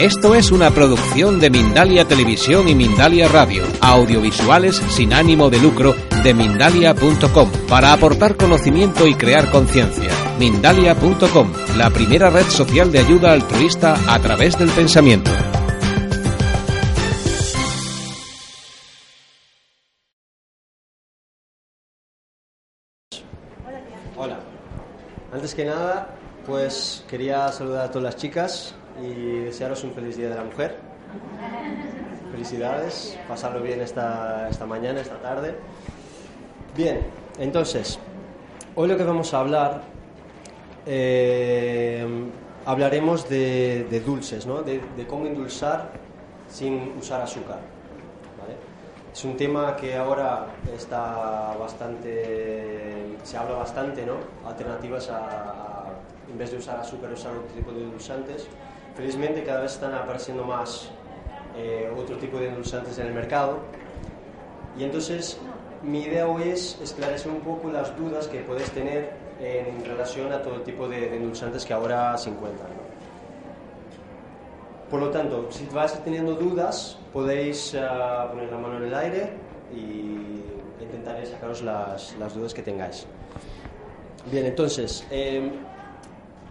Esto es una producción de Mindalia Televisión y Mindalia Radio, audiovisuales sin ánimo de lucro de mindalia.com, para aportar conocimiento y crear conciencia. Mindalia.com, la primera red social de ayuda altruista a través del pensamiento. Hola. Antes que nada, pues quería saludar a todas las chicas y desearos un feliz Día de la Mujer. Felicidades, pasarlo bien esta, esta mañana, esta tarde. Bien, entonces, hoy lo que vamos a hablar, eh, hablaremos de, de dulces, ¿no? de, de cómo endulzar sin usar azúcar. ¿vale? Es un tema que ahora está bastante, se habla bastante, ¿no? Alternativas a, a, en vez de usar azúcar, usar otro tipo de endulzantes. Felizmente cada vez están apareciendo más eh, otro tipo de endulzantes en el mercado. Y entonces mi idea hoy es esclarecer un poco las dudas que puedes tener en relación a todo tipo de, de endulzantes que ahora se encuentran. ¿no? Por lo tanto, si vais teniendo dudas, podéis uh, poner la mano en el aire y intentaré sacaros las, las dudas que tengáis. Bien, entonces, eh,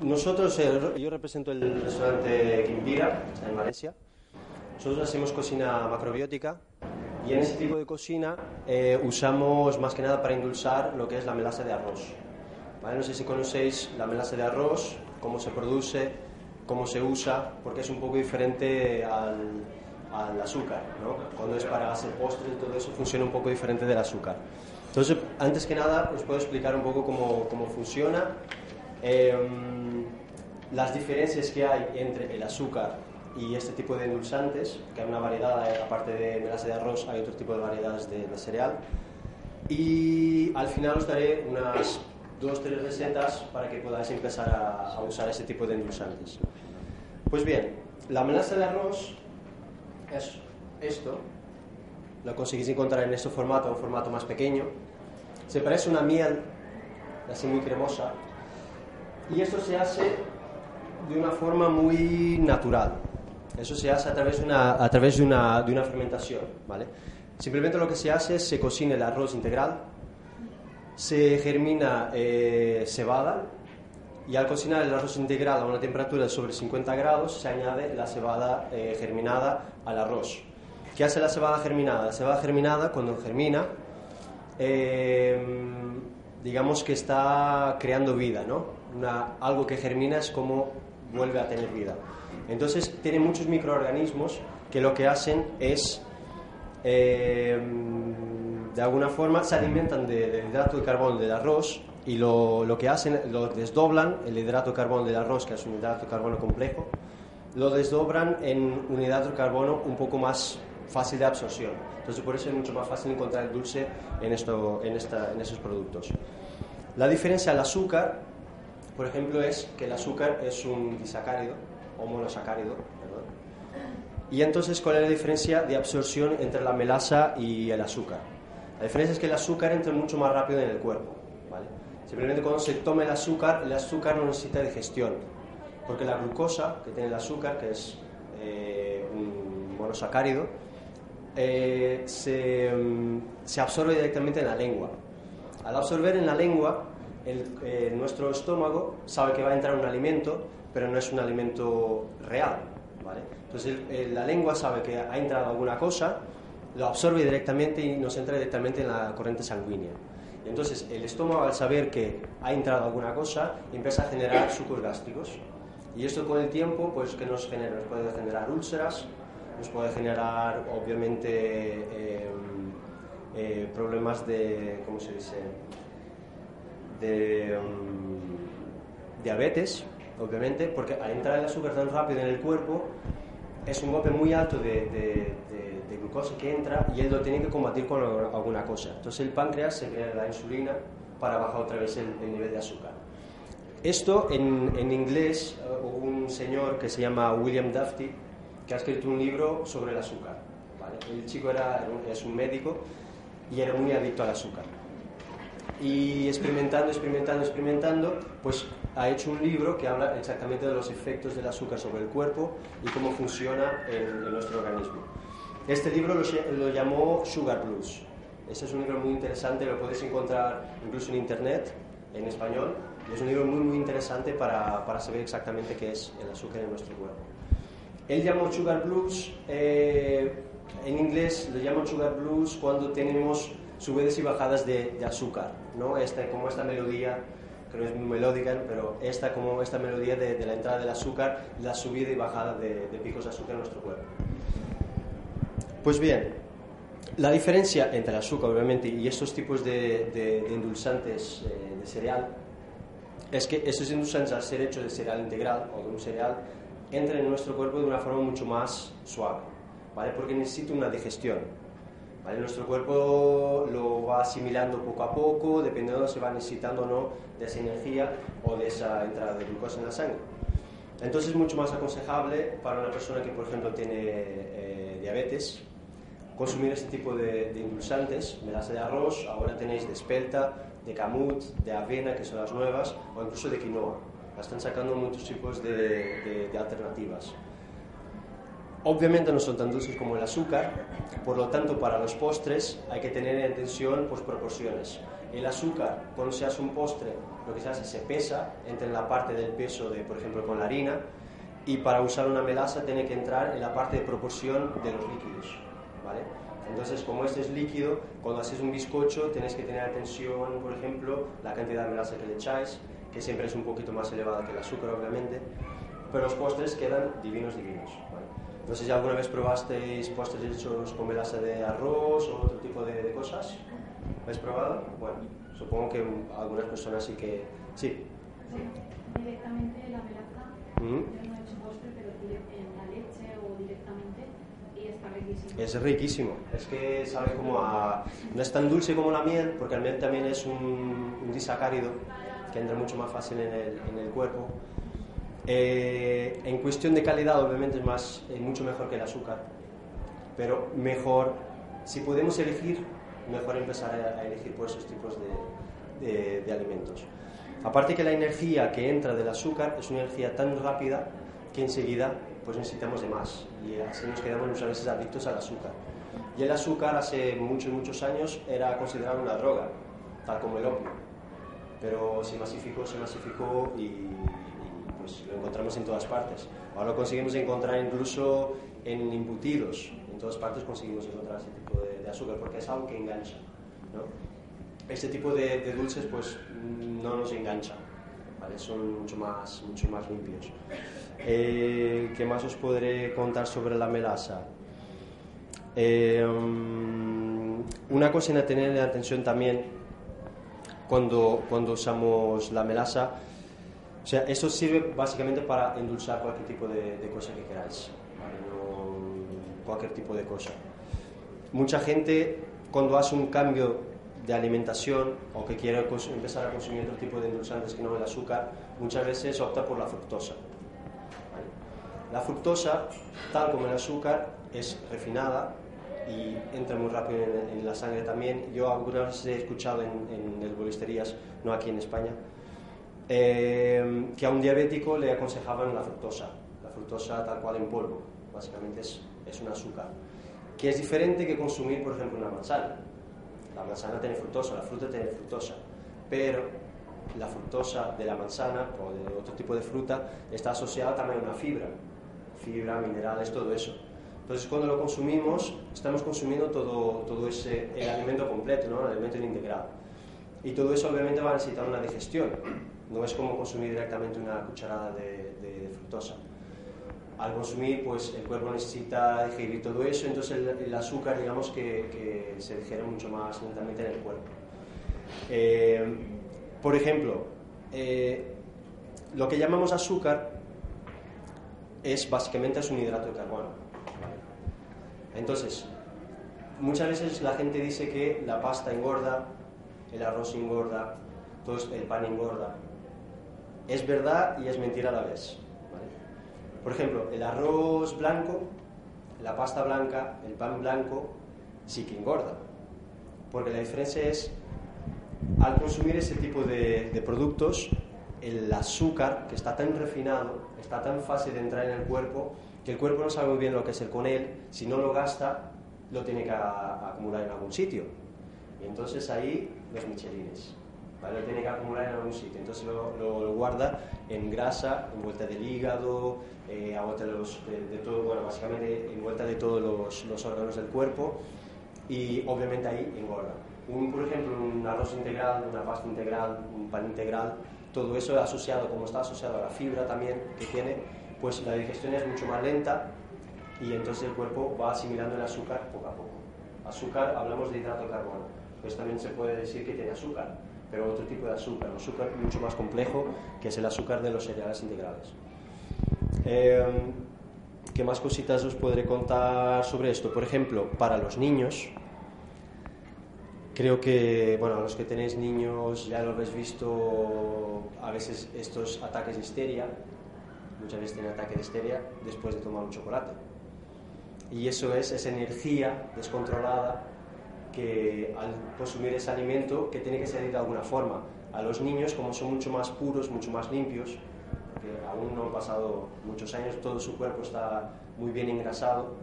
nosotros, eh, yo represento el restaurante Quimbira, está en Valencia. Nosotros hacemos cocina macrobiótica y en ese tipo de cocina eh, usamos más que nada para endulzar lo que es la melaza de arroz. ¿Vale? No sé si conocéis la melaza de arroz, cómo se produce, cómo se usa, porque es un poco diferente al, al azúcar. ¿no? Cuando es para hacer postres, todo eso funciona un poco diferente del azúcar. Entonces, antes que nada, os puedo explicar un poco cómo, cómo funciona eh, las diferencias que hay entre el azúcar y este tipo de endulzantes, que hay una variedad, aparte de melaza de arroz, hay otro tipo de variedades de, de cereal. Y al final os daré unas dos, tres recetas para que podáis empezar a, a usar ese tipo de endulzantes. Pues bien, la melaza de arroz es esto, lo conseguís encontrar en este formato, un formato más pequeño. Se parece a una miel, así muy cremosa, y esto se hace de una forma muy natural. Eso se hace a través de una fermentación. ¿vale? Simplemente lo que se hace es se cocina el arroz integral, se germina eh, cebada y al cocinar el arroz integral a una temperatura de sobre 50 grados se añade la cebada eh, germinada al arroz. ¿Qué hace la cebada germinada? La cebada germinada cuando germina eh, digamos que está creando vida, ¿no? Algo que germina es como vuelve a tener vida. Entonces tiene muchos microorganismos que lo que hacen es, eh, de alguna forma, se alimentan de, del hidrato de carbono del arroz y lo, lo, que hacen, lo desdoblan, el hidrato de carbono del arroz, que es un hidrato de carbono complejo, lo desdobran en un hidrato de carbono un poco más fácil de absorción. Entonces por eso es mucho más fácil encontrar el dulce en, esto, en, esta, en esos productos. La diferencia al azúcar por ejemplo, es que el azúcar es un disacárido o monosacárido. ¿verdad? Y entonces, ¿cuál es la diferencia de absorción entre la melaza y el azúcar? La diferencia es que el azúcar entra mucho más rápido en el cuerpo. Simplemente cuando se toma el azúcar, el azúcar no necesita digestión, porque la glucosa que tiene el azúcar, que es eh, un monosacárido, eh, se, se absorbe directamente en la lengua. Al absorber en la lengua, eh, nuestro estómago sabe que va a entrar un alimento, pero no es un alimento real. Entonces la lengua sabe que ha entrado alguna cosa, lo absorbe directamente y nos entra directamente en la corriente sanguínea. Y entonces el estómago al saber que ha entrado alguna cosa empieza a generar sucos gástricos. Y esto con el tiempo, pues, ¿qué nos genera? Nos puede generar úlceras, nos puede generar, obviamente, eh, eh, problemas de, ¿cómo se dice? De um, diabetes, obviamente, porque al entrar el azúcar tan rápido en el cuerpo, es un golpe muy alto de, de, de, glucosa que entra y él lo tiene que combatir con alguna cosa. Entonces el páncreas se crea la insulina para bajar otra vez el, el nivel de azúcar. Esto en, en inglés, uh, un señor que se llama William Dufty, que ha escrito un libro sobre el azúcar. ¿vale? El chico era, es un médico y era muy adicto al azúcar. Y experimentando, experimentando, experimentando, pues ha hecho un libro que habla exactamente de los efectos del azúcar sobre el cuerpo y cómo funciona en, en nuestro organismo. Este libro lo, lo, llamó Sugar Blues. Este es un libro muy interesante, lo puedes encontrar incluso en internet, en español, es un libro muy, muy interesante para, para, saber exactamente qué es el azúcar en nuestro cuerpo. Él llamó Sugar Blues, eh, en inglés lo llaman Sugar Blues cuando tenemos subidas y bajadas de, de, azúcar, ¿no? Esta, como esta melodía, que no es muy melódica, pero esta, como esta melodía de, de la entrada del azúcar, la subida y bajada de, de picos de azúcar en nuestro cuerpo. Pues bien, la diferencia entre el azúcar, obviamente, y estos tipos de, de, de endulzantes eh, de cereal es que esos endulzantes, al ser hechos de cereal integral o de un cereal, entran en nuestro cuerpo de una forma mucho más suave, ¿vale? Porque necesita una digestión. Nuestro cuerpo lo va asimilando poco a poco, dependiendo de si va necesitando o no de esa energía o de esa entrada de glucosa en la sangre. Entonces es mucho más aconsejable para una persona que, por ejemplo, tiene eh, diabetes, consumir este tipo de, de endulzantes, melaza de arroz, ahora tenéis de espelta, de camut, de avena, que son las nuevas, o incluso de quinoa. Están sacando muchos tipos de, alternativas. Obviamente no son tan dulces como el azúcar, por lo tanto para los postres hay que tener en atención pues, proporciones. El azúcar, cuando se hace un postre, lo que se hace se pesa, entra en la parte del peso, de, por ejemplo, con la harina, y para usar una melaza tiene que entrar en la parte de proporción de los líquidos. ¿vale? Entonces, como este es líquido, cuando haces un bizcocho tienes que tener atención, por ejemplo, la cantidad de melaza que le echáis, que siempre es un poquito más elevada que el azúcar, obviamente, pero los postres quedan divinos, divinos. No sé si alguna vez probasteis postres hechos con melaza de arroz o otro tipo de, de cosas. ¿Lo habéis probado? Bueno, supongo que algunas personas sí que... Sí. Sí, directamente la melaza, -huh. yo no he hecho postre, pero en la leche o directamente y está riquísimo. Es riquísimo, es que sabe como a... No es tan dulce como la miel, porque la miel también es un, un disacárido que entra mucho más fácil en el, en el cuerpo. Eh, en cuestión de calidad, obviamente es más, eh, mucho mejor que el azúcar, pero mejor, si podemos elegir, mejor empezar a, a elegir por esos tipos de, de, de, alimentos. Aparte que la energía que entra del azúcar es una energía tan rápida que enseguida pues necesitamos de más y así nos quedamos muchas veces adictos al azúcar. Y el azúcar hace muchos, muchos años era considerado una droga, tal como el opio, pero se masificó, se masificó y, pues lo encontramos en todas partes. Ahora lo conseguimos encontrar incluso en embutidos, en todas partes conseguimos encontrar ese tipo de, de azúcar porque es algo que engancha. ¿no? Este tipo de, de, dulces pues no nos enganchan, ¿vale? son mucho más, mucho más limpios. Eh, ¿Qué más os podré contar sobre la melaza? Eh, una cosa a tener en atención también cuando, cuando usamos la melaza sea, eso sirve básicamente para endulzar cualquier tipo de, cosa que queráis, cualquier tipo de cosa. Mucha gente cuando hace un cambio de alimentación o que quiere empezar a consumir otro tipo de endulzantes que no el azúcar, muchas veces opta por la fructosa. La fructosa, tal como el azúcar, es refinada y entra muy rápido en, en la sangre también. Yo algunas veces he escuchado en, en herbolisterías, no aquí en España, eh, que a un diabético le aconsejaban la fructosa, la fructosa tal cual en polvo, básicamente es, es un azúcar, que es diferente que consumir, por ejemplo, una manzana. La manzana tiene fructosa, la fruta tiene fructosa, pero la fructosa de la manzana o de otro tipo de fruta está asociada también a una fibra, fibra, minerales, todo eso. Entonces, cuando lo consumimos, estamos consumiendo todo, todo ese, el alimento completo, ¿no? el alimento integrado. Y todo eso obviamente va a necesitar una digestión. No es como consumir directamente una cucharada de, de, de fructosa. Al consumir, pues el cuerpo necesita digerir todo eso, entonces el, azúcar, digamos que, que, se digiere mucho más lentamente en el cuerpo. Eh, por ejemplo, eh, lo que llamamos azúcar es básicamente es un hidrato de carbono. Entonces, muchas veces la gente dice que la pasta engorda, el arroz engorda, todo el pan engorda. Es verdad y es mentira a la vez. Por ejemplo, el arroz blanco, la pasta blanca, el pan blanco, sí que engorda. Porque la diferencia es, al consumir ese tipo de, de productos, el azúcar, que está tan refinado, está tan fácil de entrar en el cuerpo, que el cuerpo no sabe muy bien lo que hacer con él, si no lo gasta, lo tiene que acumular en algún sitio. Y entonces ahí los michelines. ¿Vale? Lo tiene que acumular en algún sitio. Entonces lo, guarda en grasa, en vuelta del hígado, eh, a vuelta de, los, de, todo, bueno, básicamente en vuelta de todos los, los, órganos del cuerpo y obviamente ahí engorda. Un, por ejemplo, un arroz integral, una pasta integral, un pan integral, todo eso asociado, como está asociado a la fibra también que tiene, pues la digestión es mucho más lenta y entonces el cuerpo va asimilando el azúcar poco a poco. Azúcar, hablamos de hidrato de carbono, pues también se puede decir que tiene azúcar, pero otro tipo de azúcar, un azúcar mucho más complejo que es el azúcar de los cereales integrales. Em, ¿Qué más cositas os podré contar sobre esto? Por ejemplo, para los niños, creo que, bueno, los que tenéis niños ya lo habéis visto a veces estos ataques de histeria, muchas veces tienen ataque de histeria después de tomar un chocolate. Y eso es esa energía descontrolada que al consumir ese alimento que tiene que salir de alguna forma. A los niños, como son mucho más puros, mucho más limpios, que aún no han pasado muchos años, todo su cuerpo está muy bien engrasado,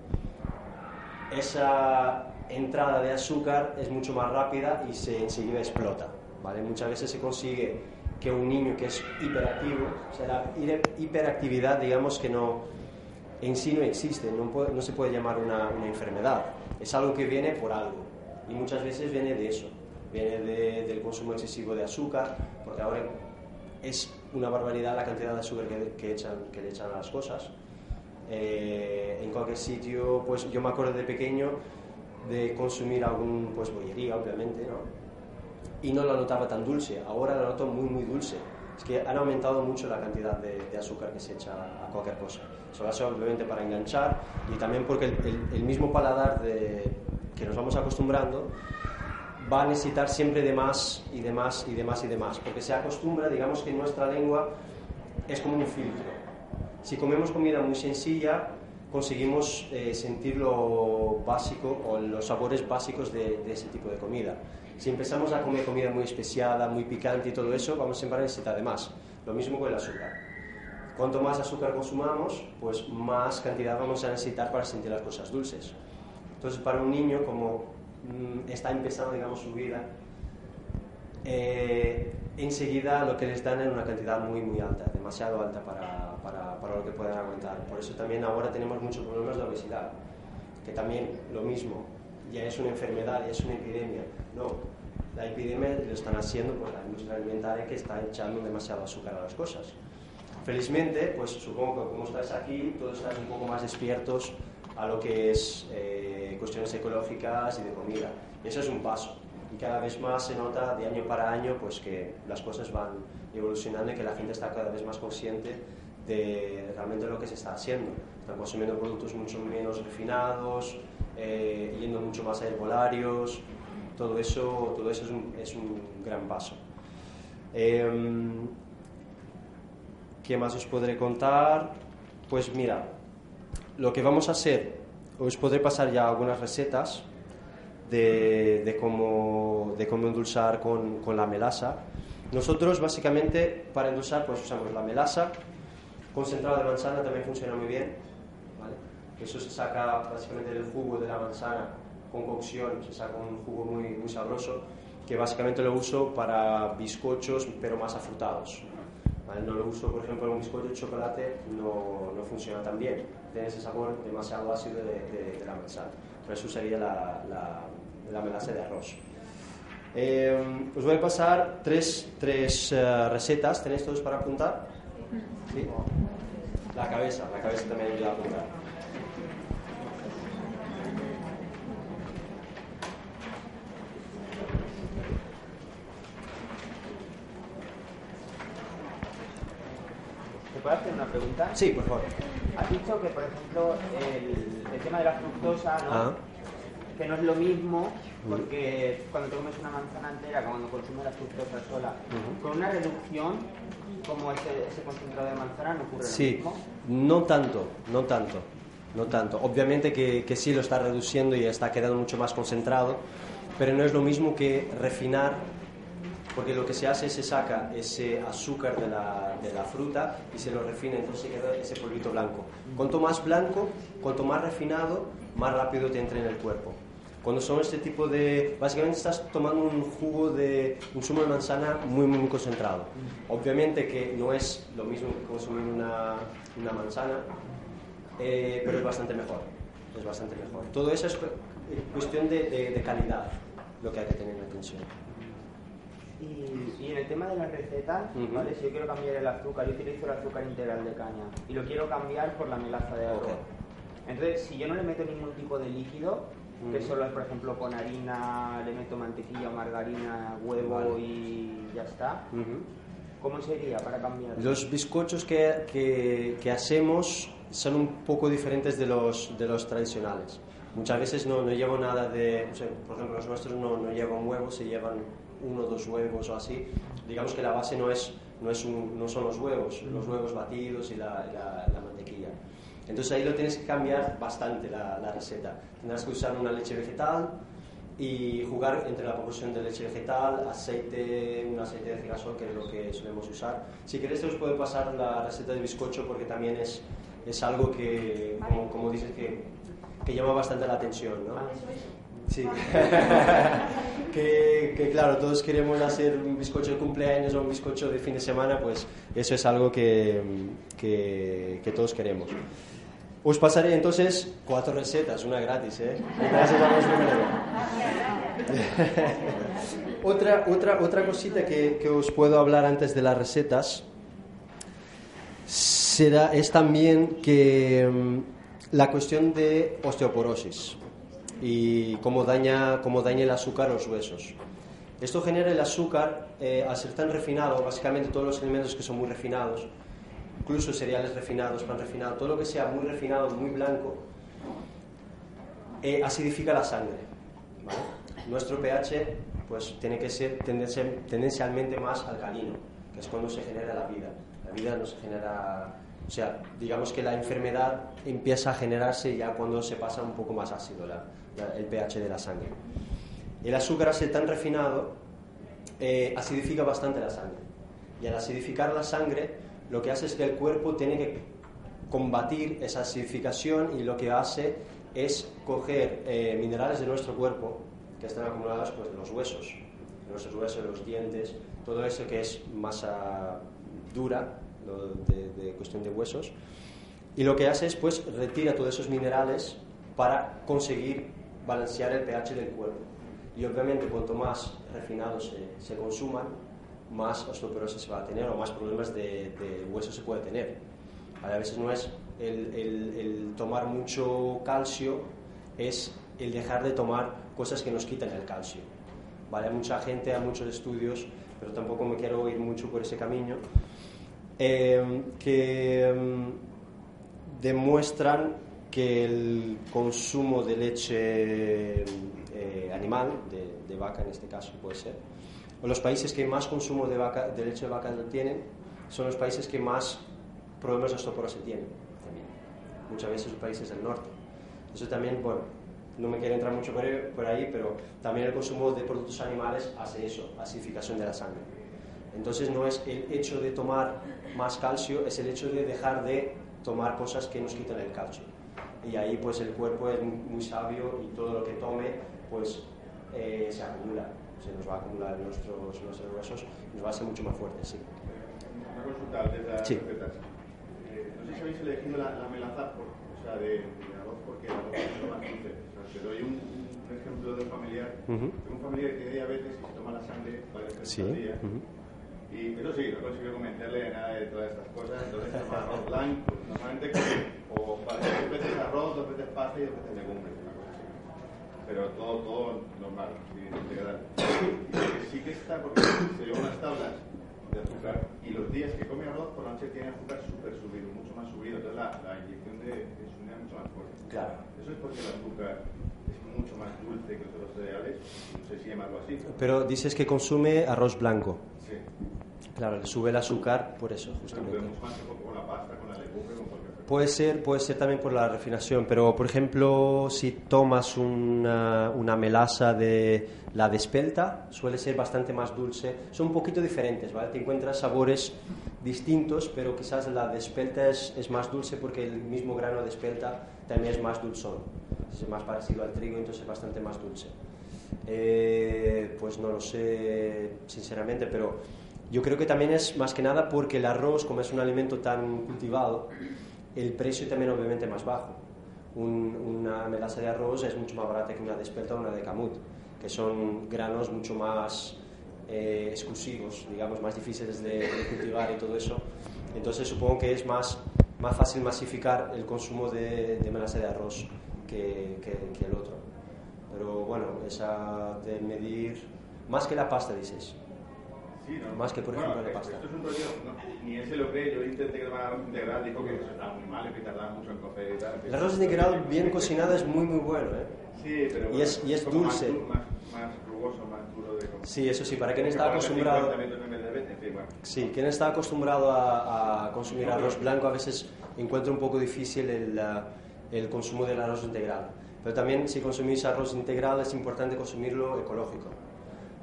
esa entrada de azúcar es mucho más rápida y se enseguida explota. ¿vale? Muchas veces se consigue que un niño que es hiperactivo, o sea, la hiperactividad, digamos que no, en sí no existe, no, se puede llamar una, enfermedad, es algo que viene por algo y muchas veces viene de eso, viene de, del consumo excesivo de azúcar, porque ahora es una barbaridad la cantidad de azúcar que, que, echan, que le echan a las cosas. Eh, en cualquier sitio, pues yo me acuerdo de pequeño de consumir algún, pues bollería, obviamente, ¿no? y no la notaba tan dulce. Ahora la noto muy, muy dulce. Es que han aumentado mucho la cantidad de, de azúcar que se echa a cualquier cosa. Eso hace obviamente para enganchar y también porque el, el, mismo paladar de, que nos vamos acostumbrando va a necesitar siempre de más y de más y de más y de más. Porque se acostumbra, digamos que nuestra lengua es como un filtro. Si comemos comida muy sencilla, conseguimos eh, sentir lo básico o los sabores básicos de, de ese tipo de comida. Si empezamos a comer comida muy especiada, muy picante y todo eso, vamos siempre a necesitar de más. Lo mismo con el azúcar. Cuanto más azúcar consumamos, pues más cantidad vamos a necesitar para sentir las cosas dulces. Entonces, para un niño, como mmm, está empezando, digamos, su vida, eh, enseguida lo que les dan es una cantidad muy, muy alta, demasiado alta para, para, para lo que puedan aguantar. Por eso también ahora tenemos muchos problemas de obesidad, que también lo mismo, ya es una enfermedad, ya es una epidemia. No, la epidemia lo están haciendo por la industria alimentaria que está echando demasiado azúcar a las cosas. Felizmente, pues supongo que como estáis aquí, todos estáis un poco más despiertos a lo que es eh, cuestiones ecológicas y de comida. Y eso es un paso. Y cada vez más se nota de año para año pues, que las cosas van evolucionando y que la gente está cada vez más consciente de realmente lo que se está haciendo. Están consumiendo productos mucho menos refinados, eh, yendo mucho más a herbolarios, todo eso, todo eso es, un, es un gran paso. Eh, ¿Qué más os podré contar? Pues mira, lo que vamos a hacer, os podré pasar ya algunas recetas de, de, cómo, de cómo endulzar con, con, la melaza. Nosotros básicamente para endulzar pues usamos la melaza, concentrado de manzana también funciona muy bien, ¿vale? Eso se saca básicamente del jugo de la manzana con cocción, se saca un jugo muy, muy sabroso que básicamente lo uso para bizcochos pero más afrutados. No lo uso, por ejemplo, en un bizcocho de chocolate, no, no funciona tan bien, tiene ese sabor demasiado ácido de, la manzana. Por eso usaría la, la, melaza de arroz. Eh, os voy a pasar tres, tres uh, recetas, ¿tenéis todos para apuntar? ¿Sí? La cabeza, la cabeza también ayuda a apuntar. Puedo hacer una pregunta? Sí, por favor. Has dicho que, por ejemplo, el, el tema de la fructosa, ¿no? Ah. que no es lo mismo, porque cuando te comes una manzana entera, cuando consumes la fructosa sola, con una reducción, como ese, ese concentrado de manzana, no ocurre lo Sí, mismo. no tanto, no tanto, no tanto. Obviamente que, que sí lo está reduciendo y está quedando mucho más concentrado, pero no es lo mismo que refinar, porque lo que se hace es se saca ese azúcar de la, de la fruta y se lo refina, entonces queda ese polvito blanco. Cuanto más blanco, cuanto más refinado, más rápido te entra en el cuerpo. Cuando son este tipo de... Básicamente estás tomando un jugo de un zumo de manzana muy, muy, concentrado. Obviamente que no es lo mismo que consumir una, una manzana, eh, pero es bastante mejor. Es bastante mejor. Todo eso es eh, cuestión de, de- de calidad, lo que hay que tener en atención. Y, y en el tema de la receta, Ujú. ¿vale? si yo quiero cambiar el azúcar, yo utilizo el azúcar integral de caña y lo quiero cambiar por la melaza de arroz. Ok. Entonces, si yo no le meto ningún tipo de líquido, que Ujú. solo es, por ejemplo, con harina, le meto mantequilla margarina, huevo Vale. y ya está, Ujú. ¿cómo sería para cambiar? Los bizcochos que, que- que hacemos son un poco diferentes de los, de los tradicionales. Muchas veces no, no llevan nada de, o sea, por ejemplo, los nuestros no, no llevan huevos, se llevan uno o dos huevos o así. Digamos que la base no, es, no, es un- no son los huevos, los huevos batidos y la, la- la mantequilla. Entonces ahí lo tienes que cambiar bastante la, la receta. Tendrás que usar una leche vegetal y jugar entre la proporción de leche vegetal, aceite, un aceite de girasol, que es lo que solemos usar. Si queréis, te os puedo pasar la receta de bizcocho porque también es, es algo que, como, como dices, que, que llama bastante la atención. ¿no? Sí. que, que claro, todos queremos hacer un bizcocho de cumpleaños o un bizcocho de fin de semana, pues eso es algo que, que, que todos queremos. Os pasaré entonces cuatro recetas, una gratis, ¿eh? Gracias a menú. otra, otra, otra cosita que, que os puedo hablar antes de las recetas será, es también que mm, la cuestión de osteoporosis y cómo daña, cómo daña el azúcar los huesos. Esto genera el azúcar, eh, al ser tan refinado, básicamente todos los alimentos que son muy refinados, incluso cereales refinados, pan refinado, todo lo que sea muy refinado, muy blanco, eh, acidifica la sangre. ¿vale? Nuestro pH pues, tiene que ser tendencia- tendencialmente más alcalino, que es cuando se genera la vida. La vida no se genera, o sea, digamos que la enfermedad empieza a generarse ya cuando se pasa un poco más ácido la- el pH de la sangre. El azúcar, ser tan refinado, eh, acidifica bastante la sangre. Y al acidificar la sangre, lo que hace es que el cuerpo tiene que combatir esa acidificación y lo que hace es coger eh, minerales de nuestro cuerpo que están acumulados pues, en los huesos, en nuestros huesos, en los dientes, todo eso que es masa dura de, de cuestión de huesos. Y lo que hace es pues retira todos esos minerales para conseguir balancear el pH del cuerpo. Y obviamente cuanto más refinados se, se consuman, más osteoporosis se va a tener o más problemas de, hueso se puede tener. A veces no es el, el- el tomar mucho calcio, es el dejar de tomar cosas que nos quitan el calcio. ¿Vale? Hay mucha gente, hay muchos estudios, pero tampoco me quiero ir mucho por ese camino, eh, que mm, demuestran que el consumo de leche eh, animal, de, de vaca en este caso puede ser, los países que más consumo de, vaca, de leche de vaca tienen, son los países que más problemas de osteoporosis tienen también. Muchas veces los países del norte. Eso también, bueno, no me quiero entrar mucho por ahí, pero también el consumo de productos animales hace eso, acidificación de la sangre. Entonces no es el hecho de tomar más calcio, es el hecho de dejar de tomar cosas que nos quitan el calcio. Y ahí pues el cuerpo es muy, sabio y todo lo que tome pues eh, se acumula, se nos va a acumular en nuestros, nuestros huesos y nos va a hacer mucho más fuertes, sí. Una consulta antes de las Sí. Eh, no sé si habéis elegido la, la melaza por, o sea, de, de arroz porque el arroz es lo más dulce. O sea, te doy un, un ejemplo de un familiar. Tengo un familiar que tiene diabetes y se toma la sangre varias veces al día. ujú. Y eso sí, no consigo convencerle nada de todas estas cosas. Entonces toma arroz blanco, normalmente come o dos veces arroz, dos veces pasta y dos veces legumbres, una cosa así. Pero todo, todo normal, sin integral. Y lo que sí que está, porque se lleva unas tablas de azúcar y los días que come arroz por la noche tiene azúcar súper subido, mucho más subido, entonces la, la inyección de insulina es mucho más fuerte. Claro. Eso es porque el azúcar es mucho más dulce que los otros cereales, no sé si llamarlo así. Pero dices que consume arroz blanco. Claro, le sube el azúcar por eso, justamente. Puede ser, puede ser también por la refinación, pero por ejemplo, si tomas una, una melaza de la despelta, suele ser bastante más dulce. Son un poquito diferentes, ¿vale? Te encuentras sabores distintos, pero quizás la despelta es, es más dulce porque el mismo grano de espelta también es más dulzón. Es más parecido al trigo, entonces es bastante más dulce. Eh, pues no lo sé sinceramente, pero yo creo que también es más que nada porque el arroz, como es un alimento tan cultivado, el precio también obviamente más bajo. Un- una melaza de arroz es mucho más barata que una de o una de camut, que son granos mucho más eh, exclusivos, digamos, más difíciles de, cultivar y todo eso. Entonces supongo que es más, más fácil masificar el consumo de, melaza de arroz que el otro. Pero bueno, esa de medir, más que la pasta dices. Sí, ¿no? Más que, por Bueno, ejemplo, la pasta. Esto es un rollo, no, ni él se lo cree, yo intenté tomara arroz integral, dijo que eso estaba muy mal, que tardaba mucho en cocer y tal. El arroz integral bien cocinado es muy muy bueno, ¿eh? Sí, pero Y es- y es más dulce. du- Más, más rugoso, más duro de comer. Sí, eso sí, para quien está acostumbrado... 50 minutos en vez de 20, en fin, bueno. Sí, quien está acostumbrado a, a consumir arroz blanco a veces encuentra un poco difícil el, el consumo del arroz integral. Pero también si consumís arroz integral es importante consumirlo ecológico,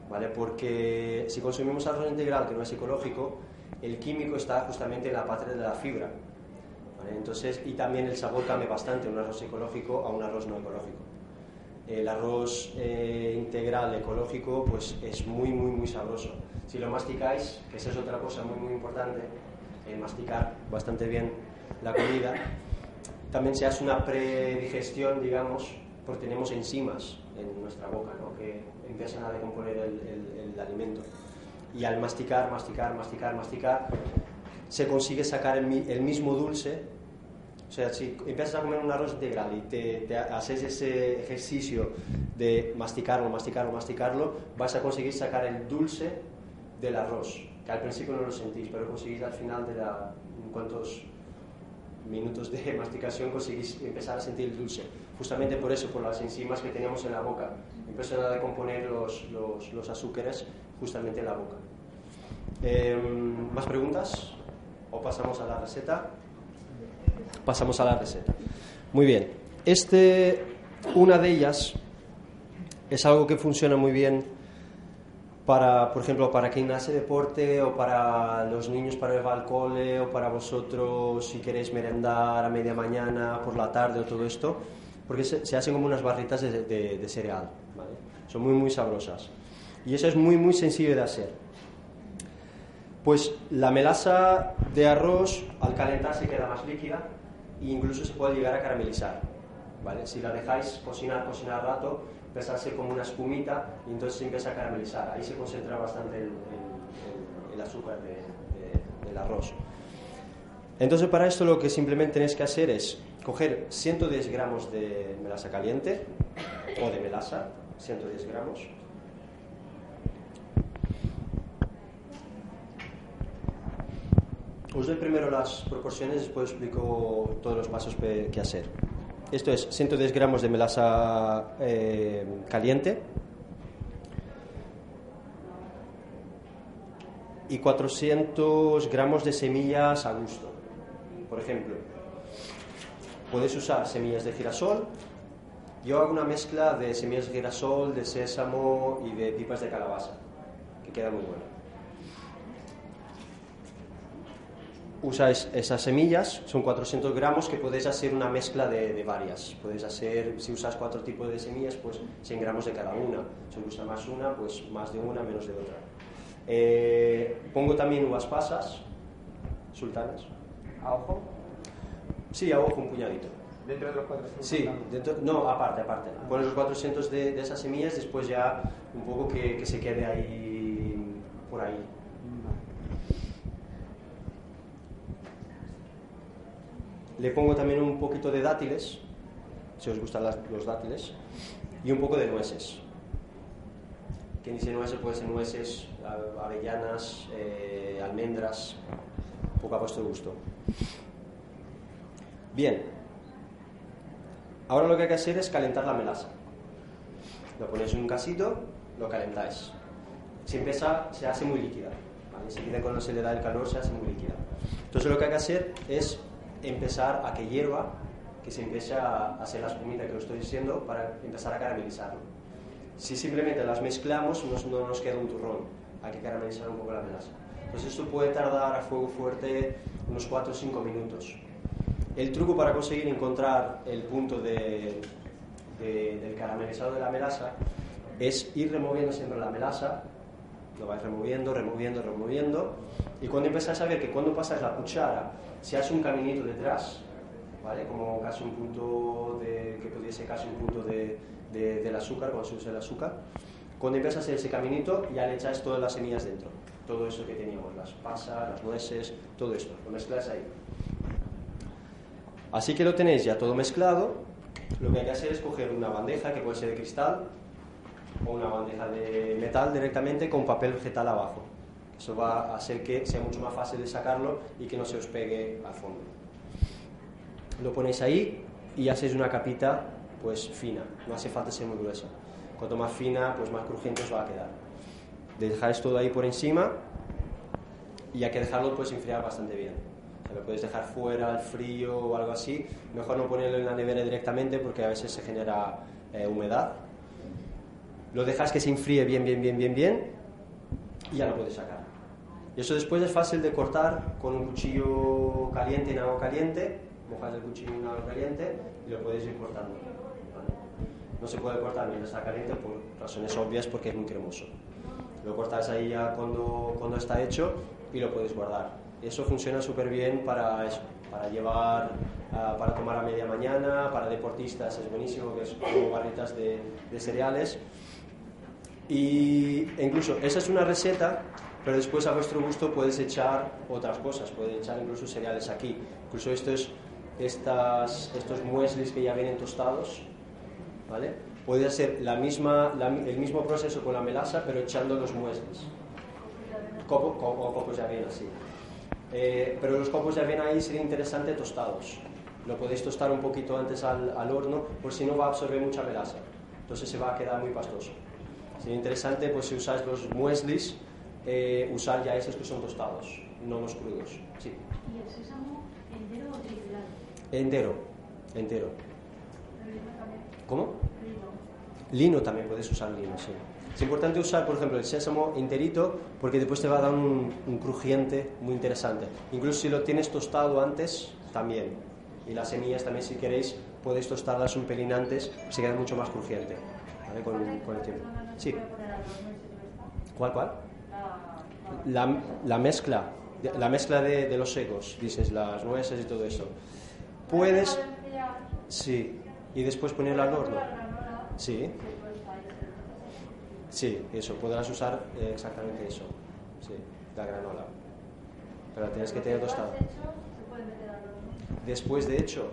¿vale? Porque si consumimos arroz integral que no es ecológico, el químico está justamente en la parte de la fibra, ¿vale? Entonces, y también el sabor cambia bastante un arroz ecológico a un arroz no ecológico. El arroz eh, integral ecológico pues es muy muy muy sabroso. Si lo masticáis, que esa es otra cosa muy muy importante, eh, masticar bastante bien la comida. También se hace una predigestión, digamos, porque tenemos enzimas en nuestra boca, ¿no? que empiezan a decomponer el, alimento. Y al masticar, masticar, masticar, masticar, se consigue sacar el, el mismo dulce o sea, si empiezas a comer un arroz integral y te, te haces ese ejercicio de masticarlo, masticarlo, masticarlo, vas a conseguir sacar el dulce del arroz, que al principio no lo sentís, pero conseguís al final de la, en cuantos minutos de masticación conseguís empezar a sentir el dulce. Justamente por eso, por las enzimas que tenemos en la boca, empiezan a decomponer los, los, azúcares justamente en la boca. Em, ¿Más preguntas? ¿O pasamos a la receta? pasamos a la receta. Muy bien. Este, una de ellas es algo que funciona muy bien para, por ejemplo, para quien hace deporte o para los niños para ir al cole o para vosotros si queréis merendar a media mañana, por la tarde o todo esto, porque se, se hacen como unas barritas de, de- de cereal, ¿vale? Son muy, muy sabrosas. Y eso es muy, muy sencillo de hacer. Pues la melaza de arroz al calentar se queda más líquida e incluso se puede llegar a caramelizar. ¿vale? Si la dejáis cocinar, cocinar rato, empieza a como una espumita y entonces se empieza a caramelizar. Ahí se concentra bastante el, el- el- azúcar de- de- del arroz. Entonces para esto lo que simplemente tenéis que hacer es coger 110 gramos de melaza caliente o de melaza, 110 gramos. Os doy primero las proporciones, después explico todos los pasos que hacer. Esto es 110 gramos de melaza eh, caliente y 400 gramos de semillas a gusto. Por ejemplo, puedes usar semillas de girasol. Yo hago una mezcla de semillas de girasol, de sésamo y de pipas de calabaza, que queda muy buena. Usáis esas semillas, son 400 gramos que podéis hacer una mezcla de, de varias. Podéis hacer, si usas cuatro tipos de semillas, pues 100 gramos de cada una. Si gusta más una, pues más de una, menos de otra. Eh, pongo también uvas pasas, sultanas. ¿A ojo? Sí, a ojo un puñadito. Dentro de los 400 Sí, dentro- no, aparte, aparte. Pones los 400 de, de esas semillas, después ya un poco que, que se quede ahí, por ahí. Le pongo también un poquito de dátiles, si os gustan los dátiles, y un poco de nueces. quien dice nueces puede ser nueces, avellanas, eh, almendras, un poco a vuestro gusto. Bien, ahora lo que hay que hacer es calentar la melaza. Lo ponéis en un casito, lo calentáis. Si empieza, se hace muy líquida. ¿vale? Enseguida cuando se le da el calor se hace muy líquida. Entonces lo que hay que hacer es empezar a que hierva, que se empiece a hacer la espumita que os estoy diciendo para empezar a caramelizarlo. Si simplemente las mezclamos nos- no nos queda un turrón, hay que caramelizar un poco la melaza. Entonces esto puede tardar a fuego fuerte unos 4 o 5 minutos. El truco para conseguir encontrar el punto de- de- del caramelizado de la melaza es ir removiendo siempre la melaza, lo vais removiendo, removiendo, removiendo, y cuando empezáis a ver que cuando pasas la cuchara se hace un caminito detrás, ¿vale? como casi un punto de, que pudiese casi un punto de, de- del azúcar, cuando se usa el azúcar, cuando empieza a hacer ese caminito ya le echáis todas las semillas dentro, todo eso que teníamos, las pasas, las nueces, todo esto, lo mezcláis ahí. Así que lo tenéis ya todo mezclado, lo que hay que hacer es coger una bandeja que puede ser de cristal o una bandeja de metal directamente con papel vegetal abajo. Eso va a hacer que sea mucho más fácil de sacarlo y que no se os pegue al fondo. Lo ponéis ahí y hacéis una capita pues fina, no hace falta ser muy gruesa. Cuanto más fina, pues más crujiente os va a quedar. Dejáis todo ahí por encima y hay que dejarlo pues enfriar bastante bien. O sea, lo podéis dejar fuera al frío o algo así. Mejor no ponerlo en la nevera directamente porque a veces se genera eh, humedad. Lo dejas que se enfríe bien, bien, bien, bien, bien y ya lo puedes sacar. Y eso después es fácil de cortar con un cuchillo caliente en agua caliente. Mojas el cuchillo en agua caliente y lo puedes ir cortando. ¿vale? No se puede cortar mientras está caliente por razones obvias porque es muy cremoso. Lo cortas ahí ya cuando, cuando está hecho y lo puedes guardar. Eso funciona súper bien para eso, para llevar, ah, para tomar a media mañana, para deportistas es buenísimo, que es como barritas de, de cereales. Y e incluso esa es una receta, pero después a vuestro gusto puedes echar otras cosas, puedes echar incluso cereales aquí. Incluso estos, estas, estos mueslis que ya vienen tostados, ¿vale? Puede hacer la misma, la- el mismo proceso con la melaza, pero echando los mueslis. Copo, co- o copos de avena, sí. Eh, pero los copos de avena ahí sería interesante tostados. Lo podéis tostar un poquito antes al, al horno, por si no va a absorber mucha melaza. Entonces se va a quedar muy pastoso. Sería interesante, pues si usáis los mueslis, eh, usar ya esos que son tostados, no los crudos. Sí. ¿Y el sésamo entero o triturado? Entero, entero. El lino también. ¿Cómo? Lino. Lino también puedes usar lino, sí. Es importante usar, por ejemplo, el sésamo enterito porque después te va a dar un, un crujiente muy interesante. Incluso si lo tienes tostado antes, también. Y las semillas también, si queréis, podéis tostarlas un pelín antes, se queda mucho más crujiente. ¿vale? Con, con el tiempo. Sí. ¿Cuál, cuál? La, la mezcla, la mezcla de, los secos, dices, las nueces y todo eso. Puedes, sí, y después ponerla al horno. Sí. Sí, eso, podrás usar exactamente eso. Sí, la granola. Pero tienes que tener tostada. Después de hecho,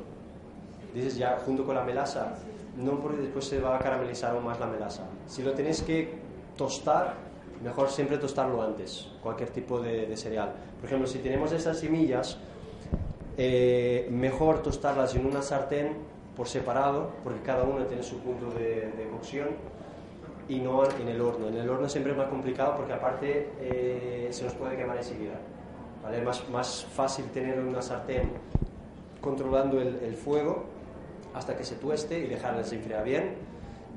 dices ya junto con la melaza, no porque después se va a caramelizar aún más la melaza. Si lo tenéis que tostar, mejor siempre tostarlo antes, cualquier tipo de, de cereal. Por ejemplo, si tenemos estas semillas, eh, mejor tostarlas en una sartén por separado, porque cada una tiene su punto de, de cocción, y no en el horno. En el horno siempre es más complicado porque aparte eh, se nos puede quemar enseguida. ¿vale? Es más, más fácil tener una sartén controlando el, el fuego hasta que se tueste y dejarla se enfriar bien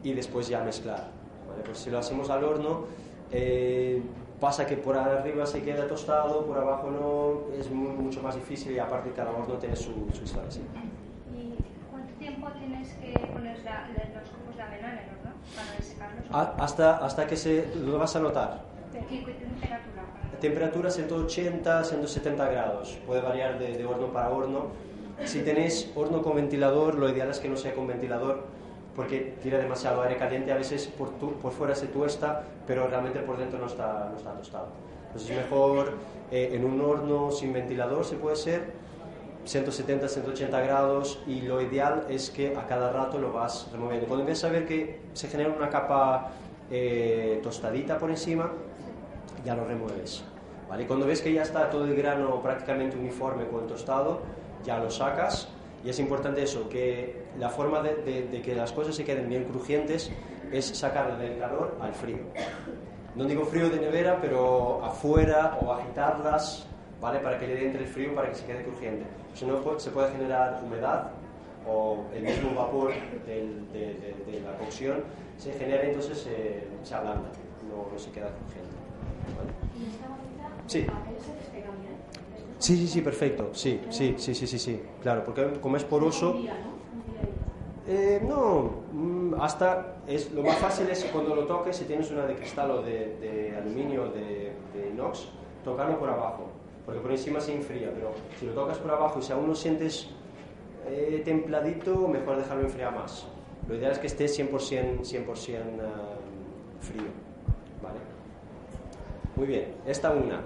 y después ya mezclar. ¿vale? Pues si lo hacemos al horno, eh, pasa que por arriba se queda tostado, por abajo no, es mu- mucho más difícil y aparte cada horno tiene su, su historia. sí. ¿Y cuánto tiempo tienes que poner la- los copos de avena en el horno para desecarlos? A- hasta, hasta que se lo vas a notar. ¿Qué, qué temperatura? Temperatura 180, 170 grados. Puede variar de, de horno para horno. Si tenéis horno con ventilador, lo ideal es que no sea con ventilador porque tira demasiado aire caliente. A veces por, tu- por fuera se tuesta, pero realmente por dentro no está, no está tostado. Entonces es mejor eh, en un horno sin ventilador, si puede ser, 170, 180 grados y lo ideal es que a cada rato lo vas removiendo. Cuando empiezas a ver que se genera una capa eh, tostadita por encima, ya lo remueves. ¿vale? Cuando ves que ya está todo el grano prácticamente uniforme con el tostado, ya lo sacas. Y es importante eso, que la forma de, de que las cosas se queden bien crujientes es sacarle del calor al frío. No digo frío de nevera, pero afuera o agitarlas, ¿vale? Para que le entre el frío para que se quede crujiente. Si no, se puede generar humedad o el mismo vapor de, la cocción se genera y entonces se, se ablanda, no, se queda crujiente. ¿Y esta sí. Sí, sí, sí, perfecto. Sí, sí, sí, sí, sí, sí. Claro, porque como es poroso... Eh, no, mm, hasta es, lo más fácil es cuando lo toques, si tienes una de cristal o de, aluminio o de, inox, tocarlo por abajo, porque por encima se enfría, pero si lo tocas por abajo y si aún lo sientes eh, templadito, mejor dejarlo enfriar más. Lo ideal es que esté 100%, 100% frío. ¿vale? Muy bien, esta una.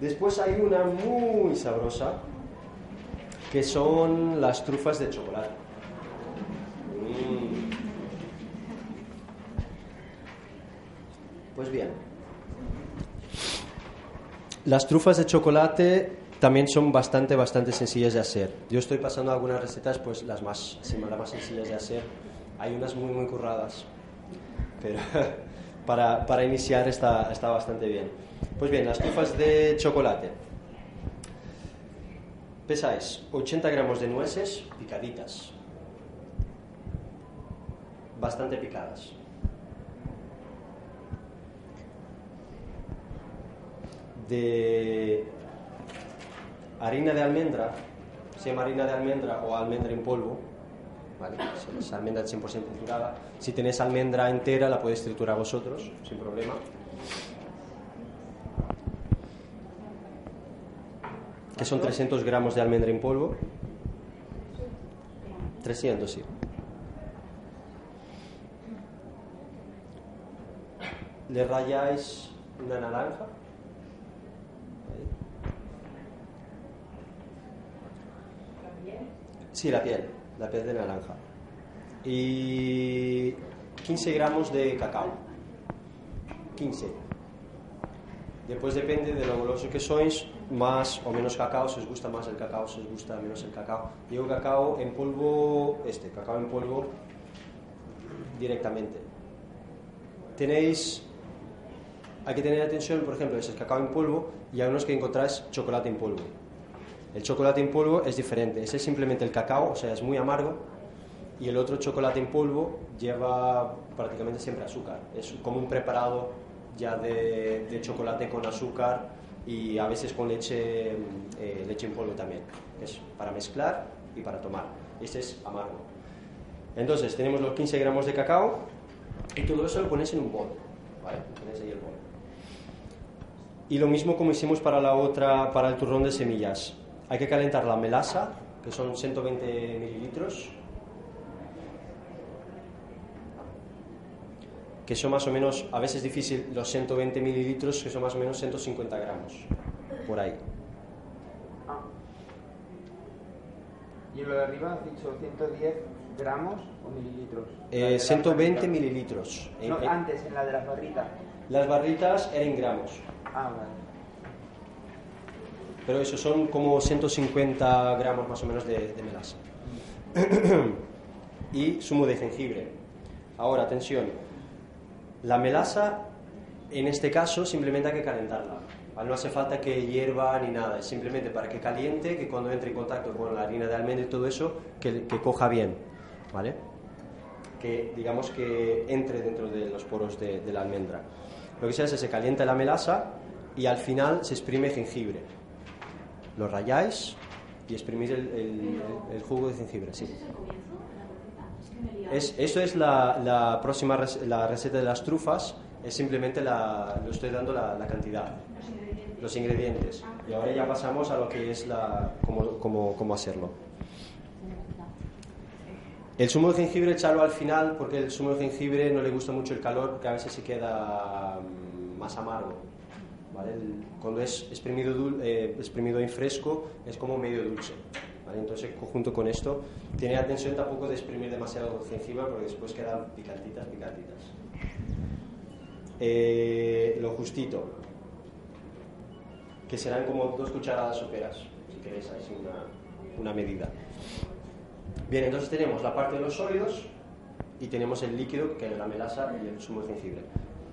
Después hay una muy sabrosa, que son las trufas de chocolate. Pues bien, las trufas de chocolate también son bastante, bastante sencillas de hacer. Yo estoy pasando algunas recetas, pues las más, las más sencillas de hacer. Hay unas muy, muy curradas, pero para, para iniciar está, está bastante bien. Pues bien, las trufas de chocolate. Pesáis 80 gramos de nueces picaditas, bastante picadas. De harina de almendra, se llama harina de almendra o almendra en polvo, ¿vale? es almendra 100% triturada. Si tenéis almendra entera, la podéis triturar vosotros, sin problema. Que son 300 gramos de almendra en polvo. 300, sí. Le rayáis una naranja. Sí, la piel, la piel de naranja. Y 15 gramos de cacao. 15. Después depende de lo goloso que sois, más o menos cacao, si os gusta más el cacao, si os gusta menos el cacao. Yo cacao en polvo, este, cacao en polvo directamente. Tenéis, hay que tener atención, por ejemplo, es el cacao en polvo y hay unos que encontráis chocolate en polvo. El chocolate en polvo es diferente, ese es simplemente el cacao, o sea, es muy amargo, y el otro chocolate en polvo lleva prácticamente siempre azúcar. Es como un preparado ya de, de chocolate con azúcar y a veces con leche, eh, leche en polvo también. Es para mezclar y para tomar. Este es amargo. Entonces tenemos los 15 gramos de cacao y todo eso lo pones en un bol. ¿vale? Pones ahí el bol. Y lo mismo como hicimos para la otra, para el turrón de semillas. Hay que calentar la melaza, que son 120 mililitros, que son más o menos, a veces difícil, los 120 mililitros, que son más o menos 150 gramos, por ahí. Ah. Y lo de arriba has dicho 110 gramos o mililitros. Eh, 120 mililitros. No, antes, en la de las barritas. Las barritas eran gramos. Ah, vale. Pero eso son como 150 gramos más o menos de, de melaza. y zumo de jengibre. Ahora, atención, la melaza, en este caso, simplemente hay que calentarla. No hace falta que hierva ni nada, es simplemente para que caliente, que cuando entre en contacto con la harina de almendra y todo eso, que, coja bien, ¿vale? Que digamos que entre dentro de los poros de, la almendra. Lo que se hace es que se calienta la melaza y al final se exprime jengibre. Lo rayáis y exprimís el, jugo de jengibre, sí. Es, esto es la, próxima la receta de las trufas, es simplemente la, lo estoy dando la, cantidad, los ingredientes. Y ahora ya pasamos a lo que es la, cómo, cómo, cómo hacerlo. El zumo de jengibre echarlo al final porque el zumo de jengibre no le gusta mucho el calor porque a veces se queda mm, más amargo. ¿Vale? cuando es exprimido, eh, exprimido en fresco es como medio dulce. Entonces, junto con esto, tiene atención tampoco de exprimir demasiado jengibre porque después quedan picantitas, picantitas. eh, lo justito, que serán como dos cucharadas soperas, si queréis, así una, una medida. Bien, entonces tenemos la parte de los sólidos y tenemos el líquido, que es la melaza y el zumo de jengibre.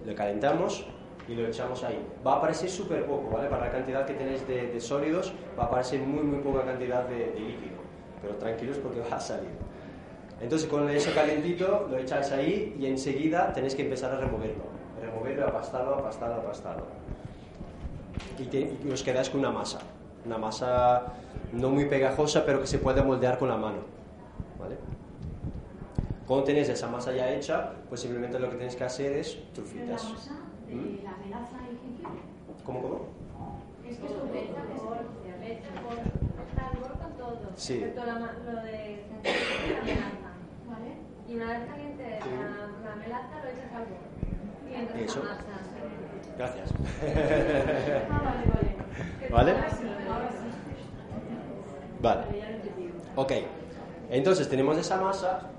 Lo calentamos y lo echamos ahí. Va a aparecer súper poco, ¿vale? Para la cantidad que tenéis de, de sólidos, va a aparecer muy, muy poca cantidad de, de líquido. Pero tranquilos porque va a salir. Entonces con eso calentito lo echáis ahí y enseguida tenéis que empezar a removerlo. Removerlo, apastarlo, apastarlo, apastarlo. Y, te- y os quedáis con una masa. Una masa no muy pegajosa, pero que se puede moldear con la mano. ¿Vale? Cuando tenéis esa masa ya hecha, pues simplemente lo que tenéis que hacer es trufitas. La melaza y jengibre. ¿Cómo, cómo? Es que es un leche con leche con todo. Sí. Excepto la lo de la melaza. ¿Vale? Y una vez caliente la, la melaza lo echas al bol. Y entonces Eso. Gracias. Ah, vale, vale. ¿Vale? Vale. Ok, entonces tenemos esa masa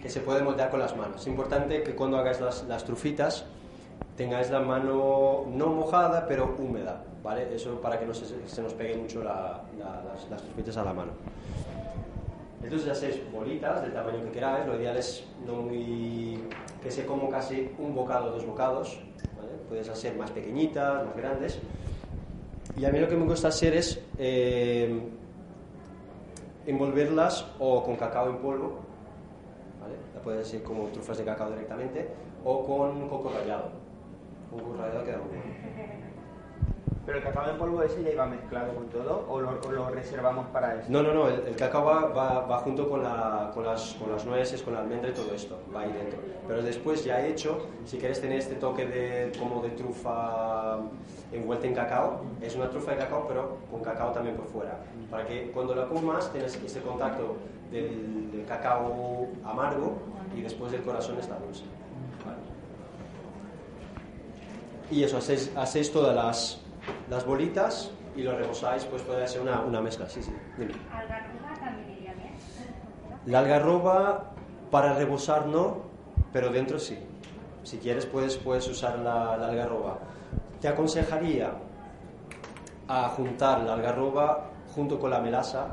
que se puede moldear con las manos. Es importante que cuando hagáis las, las trufitas tengáis la mano no mojada pero húmeda, ¿vale? Eso para que no se, se nos pegue mucho la- la- las, las a la mano. Entonces hacéis bolitas del tamaño que queráis, lo ideal es no muy que sea como casi un bocado o dos bocados, ¿vale? Puedes hacer más pequeñitas, más grandes. Y a mí lo que me gusta hacer es eh, envolverlas o con cacao en polvo, ¿vale? La puedes hacer como trufas de cacao directamente, o con coco rallado. Queda muy bien. ¿Pero el cacao en polvo ese ya iba mezclado con todo o lo, o lo reservamos para esto? No, no, no, el, el cacao va, va- va junto con, la- con las, con las nueces, con la almendra y todo esto, va ahí dentro. Pero después ya hecho, si quieres tener este toque de, como de trufa envuelta en cacao, es una trufa de cacao pero con cacao también por fuera. Para que cuando la comas tengas ese contacto del, del cacao amargo y después del corazón está dulce. ¿vale? Y eso, hacéis, hacéis todas las, las bolitas y lo rebosáis, pues puede ser una, una mezcla, sí, sí. Dime. Algarroba también iría bien. La algarroba para rebosar no, pero dentro sí. Si quieres puedes, puedes usar la, la algarroba. Te aconsejaría a juntar la algarroba junto con la melaza,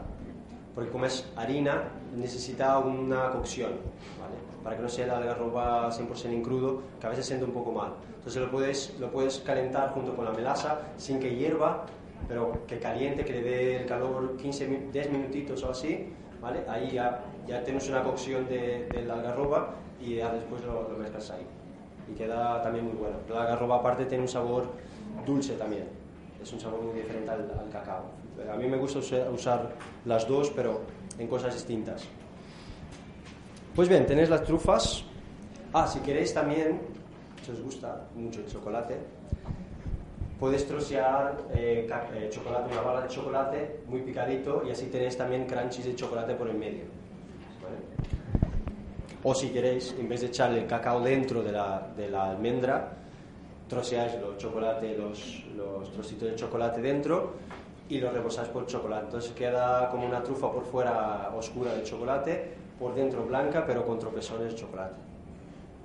porque como es harina, necesita una cocción, ¿vale? Para que no sea la algarroba 100% en crudo, que a veces siente un poco mal. Entonces lo puedes, lo puedes calentar junto con la melaza sin que hierva, pero que caliente, que le dé el calor 15, mi- 10 minutitos o así, ¿vale? Ahí ya, ya tienes una cocción de, de la algarroba y ya después lo, lo mezclas ahí. Y queda también muy bueno. La algarroba aparte tiene un sabor dulce también. Es un sabor muy diferente al, al cacao. A mí me gusta usa- usar las dos, pero en cosas distintas. Pues bien, tenéis las trufas. Ah, si queréis también, si os gusta mucho el chocolate, puedes trocear eh, eh, chocolate, una bala de chocolate muy picadito y así tenéis también crunchies de chocolate por el medio. O si queréis, en vez de echarle el cacao dentro de la, de la almendra, troceáis los chocolate, los, los trocitos de chocolate dentro y los rebosáis por chocolate. Entonces queda como una trufa por fuera oscura de chocolate, por dentro blanca, pero con tropezones de chocolate.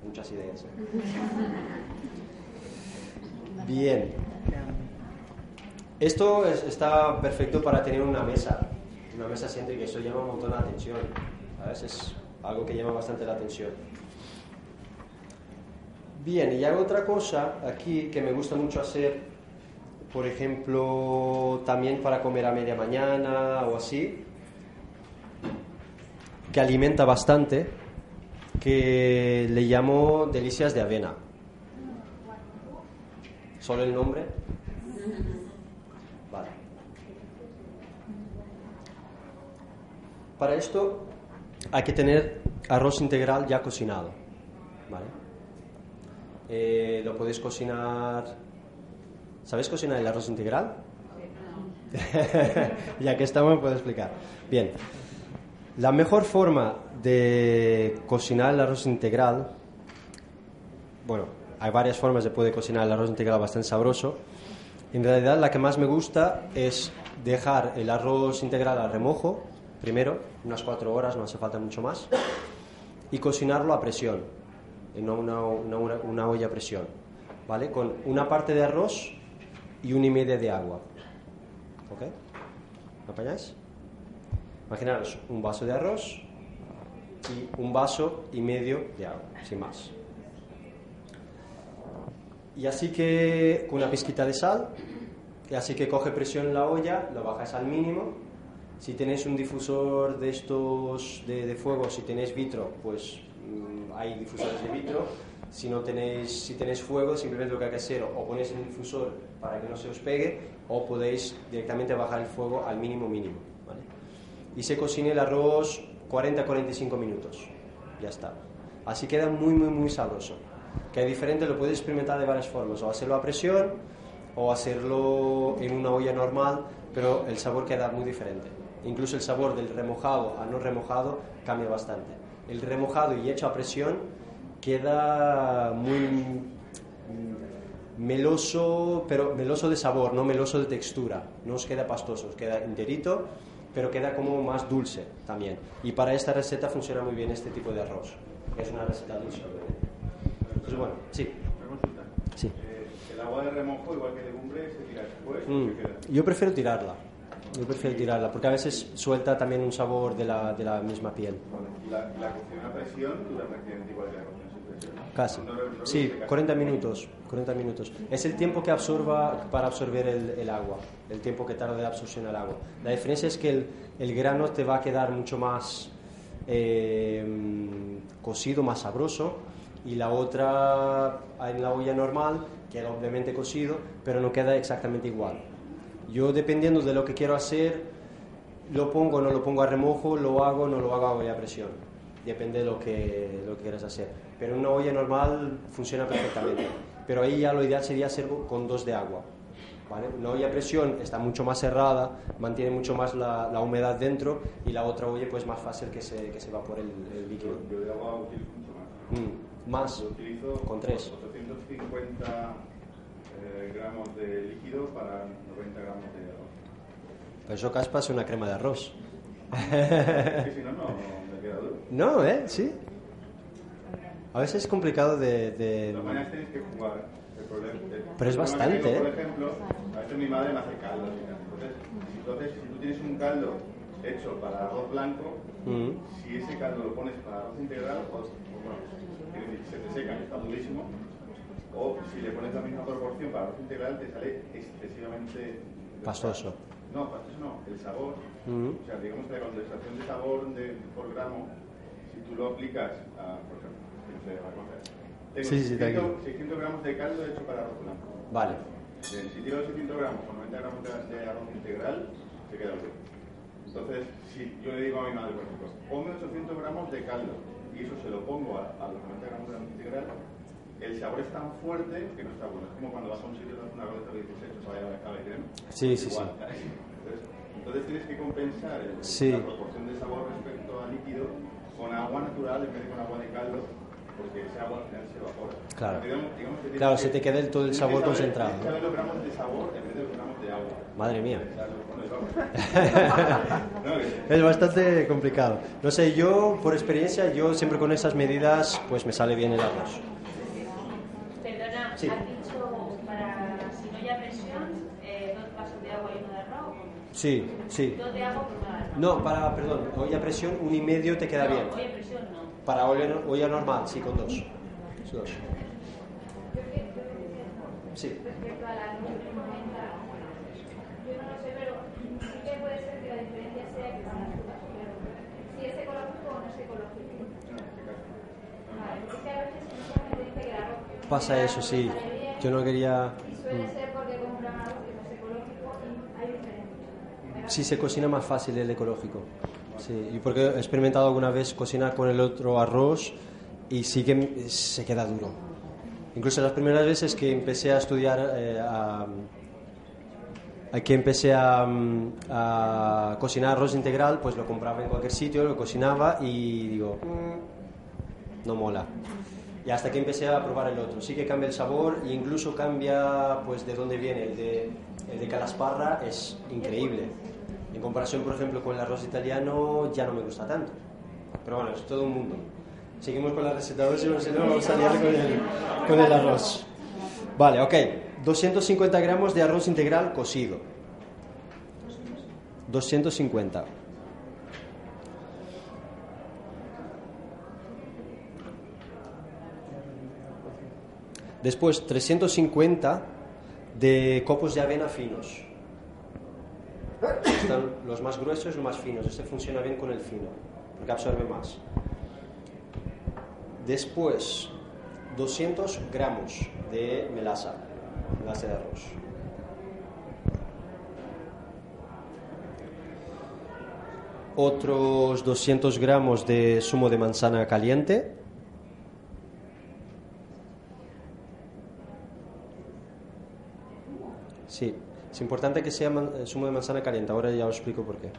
Muchas ideas. ¿eh? Bien. Esto es- está perfecto para tener una mesa. Una mesa que eso llama un montón la atención. ¿sabes? Es algo que llama bastante la atención. Bien, y hago otra cosa aquí que me gusta mucho hacer, por ejemplo, también para comer a media mañana o así, que alimenta bastante, que le llamo delicias de avena. ¿Solo el nombre? Para esto hay que tener arroz integral ya cocinado. ¿Vale? Eh, lo podéis cocinar. ¿Sabéis cocinar el arroz integral? ya que estamos, puedo explicar. Bien. La mejor forma de cocinar el arroz integral, bueno, hay varias formas de poder cocinar el arroz integral bastante sabroso. En realidad, la que más me gusta es dejar el arroz integral a remojo, primero, unas cuatro horas, no hace falta mucho más, y cocinarlo a presión, en una- una olla a presión. ¿vale? Con una parte de arroz y una y media de agua. ¿Ok? ¿Me apañáis? Imaginaros un vaso de arroz y un vaso y medio de agua, sin más. Y así que con una pizquita de sal, y así que coge presión la olla, lo bajas al mínimo. Si tenéis un difusor de estos de, de fuego, si tenéis vitro, pues mm, hay difusores de vitro. Si no tenéis, si tenéis fuego, simplemente lo que hay que hacer o ponéis el difusor para que no se os pegue o podéis directamente bajar el fuego al mínimo mínimo. ¿vale? Y se cocina el arroz 40-45 minutos. Ya está. Así queda muy, muy, muy sabroso. Que es diferente, lo puedes experimentar de varias formas. O hacerlo a presión o hacerlo en una olla normal, pero el sabor queda muy diferente. Incluso el sabor del remojado a no remojado cambia bastante. El remojado y hecho a presión queda muy meloso, pero meloso de sabor, no meloso de textura. No os queda pastoso, os queda enterito, pero queda como más dulce también. Y para esta receta funciona muy bien este tipo de arroz. Es una receta dulce. Entonces, bueno, sí. Sí. Eh, el agua de remojo, igual que legumbre, se tira después. Mm? Yo prefiero tirarla. Yo prefiero tirarla, porque a veces suelta también un sabor de la, de la misma piel. Y la, la cocción a presión dura prácticamente igual que la cocción sin presión. Casi. Sí, reduce casi. 40 minutos. 40 minutos. Es el tiempo que absorba para absorber el, el agua, el tiempo que tarda de absorción el agua. La diferencia es que el, el grano te va a quedar mucho más eh, cocido, más sabroso, y la otra en la olla normal queda obviamente cocido, pero no queda exactamente igual. Yo dependiendo de lo que quiero hacer, lo pongo o no lo pongo a remojo, lo hago o no lo hago a olla presión. Depende de lo que, lo que quieras hacer. Pero una olla normal funciona perfectamente. Pero ahí ya lo ideal sería hacerlo con dos de agua. ¿vale? Una olla a presión está mucho más cerrada, mantiene mucho más la, la humedad dentro y la otra olla pues más fácil que se, que se evapore el, el líquido. Yo de agua utilizo mucho más. Mm, más, Yo utilizo con tres. 850 eh, gramos de líquido para 90 gramos de arroz. Pero eso caspa es una crema de arroz. Que si no, no me queda duro. No, ¿eh? Sí. A veces es complicado de... de- De todas maneras tenéis que jugar. El problema, el Pero es bastante, tengo, Por ¿eh? ejemplo, a veces mi madre me hace caldo. Entonces, si- entonces, si tú tienes un caldo hecho para arroz blanco, Mm. si ese caldo lo pones para arroz integral, pues, pues bueno, se te seca está durísimo. O si le pones la misma proporción para arroz integral, te sale excesivamente Pastoso. No, pastoso no, el sabor. Mm. O sea, digamos que la condensación de sabor de, por gramo, si tú lo aplicas a, por ejemplo, no sé, a coger. Tengo Sí, sí, sí, 600, tranquilo. 600 gramos de caldo hecho para arroz blanco. Vale. Bien, si tiro 600 gramos con 90 gramos de, arroz integral, se queda duro. Entonces, si yo le digo a mi madre, por ejemplo, ponme 800 gramos de caldo y eso se lo pongo a, a los 90 gramos de arroz integral, el sabor es tan fuerte que no está bueno. Es como cuando vas a un sitio y haces una roleta y dices, esto sabe a a crema. Sí, sí, sí. Igual. Entonces, entonces tienes que compensar el- Sí. la proporción de sabor respecto al líquido con agua natural en vez de con agua de caldo, porque ese agua al final se evapora. Claro. Digamos- digamos que Claro, se te queda el- todo el sabor saber- concentrado, tienes que saber los gramos de sabor en vez de los gramos de agua. Madre mía. Es bastante complicado. No sé, yo por experiencia, yo siempre con esas medidas, pues me sale bien el arroz. Sí. has dicho para si no hay presión, eh, dos vasos de agua y uno de arroz. Sí, sí. Dos de agua por. No, para, perdón, olla a presión, un y medio te queda no, bien. Oye, presión no. Para olla, olla normal, sí, con dos. Sí, dos. Sí. Respecto a la luz que comenta, yo no lo sé, pero sí que puede ser que la diferencia sea que son las frutas, pero si es ecológico o no es ecológico. Vale, porque es que a veces mucha gente dice que el arroz Pasa eso, sí. Yo no quería... Mm. Sí, se cocina más fácil el ecológico. Sí, y porque he experimentado alguna vez cocinar con el otro arroz y sí que se queda duro. Incluso las primeras veces que empecé a estudiar, eh, a, a que empecé a, mm, a cocinar arroz integral, pues lo compraba en cualquier sitio, lo cocinaba y digo, "Mm, no mola. Y hasta que empecé a probar el otro. Sí que cambia el sabor e incluso cambia pues de dónde viene. El de, el de Calasparra es increíble. En comparación, por ejemplo, con el arroz italiano ya no me gusta tanto. Pero bueno, es todo un mundo. Seguimos con la receta de hoy, si no vamos a liar con el arroz. Vale, ok. 250 gramos de arroz integral cocido. 250. Después, 350 de copos de avena finos. Están los más gruesos y los más finos. Este funciona bien con el fino, porque absorbe más. Después, 200 gramos de melaza, melaza de arroz. Otros 200 gramos de zumo de manzana caliente. Sí, es importante que sea eh, zumo de manzana caliente, ahora ya os explico por qué.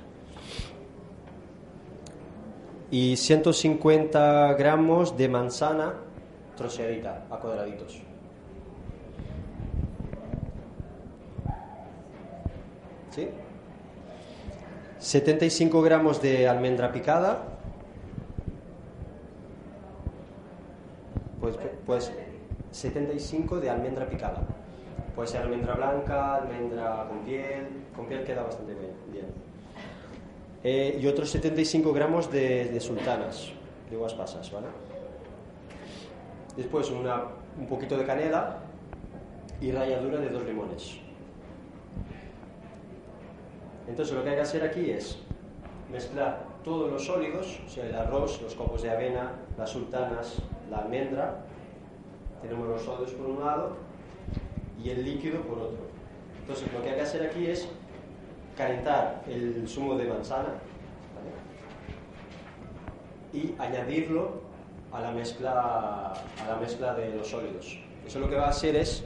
Y 150 gramos de manzana troceadita a cuadraditos. ¿Sí? 75 gramos de almendra picada. Pues, pues 75 de almendra picada. Puede ser almendra blanca, almendra con piel. Con piel queda bastante bien. Eh, y otros 75 gramos de, de sultanas, de uvas pasas, ¿vale? Después una, un poquito de canela y ralladura de dos limones. Entonces lo que hay que hacer aquí es mezclar todos los sólidos, o sea, el arroz, los copos de avena, las sultanas, la almendra. Tenemos los sólidos por un lado y el líquido por otro. Entonces lo que hay que hacer aquí es calentar el zumo de manzana y añadirlo a la mezcla a la mezcla de los sólidos. Eso lo que va a hacer es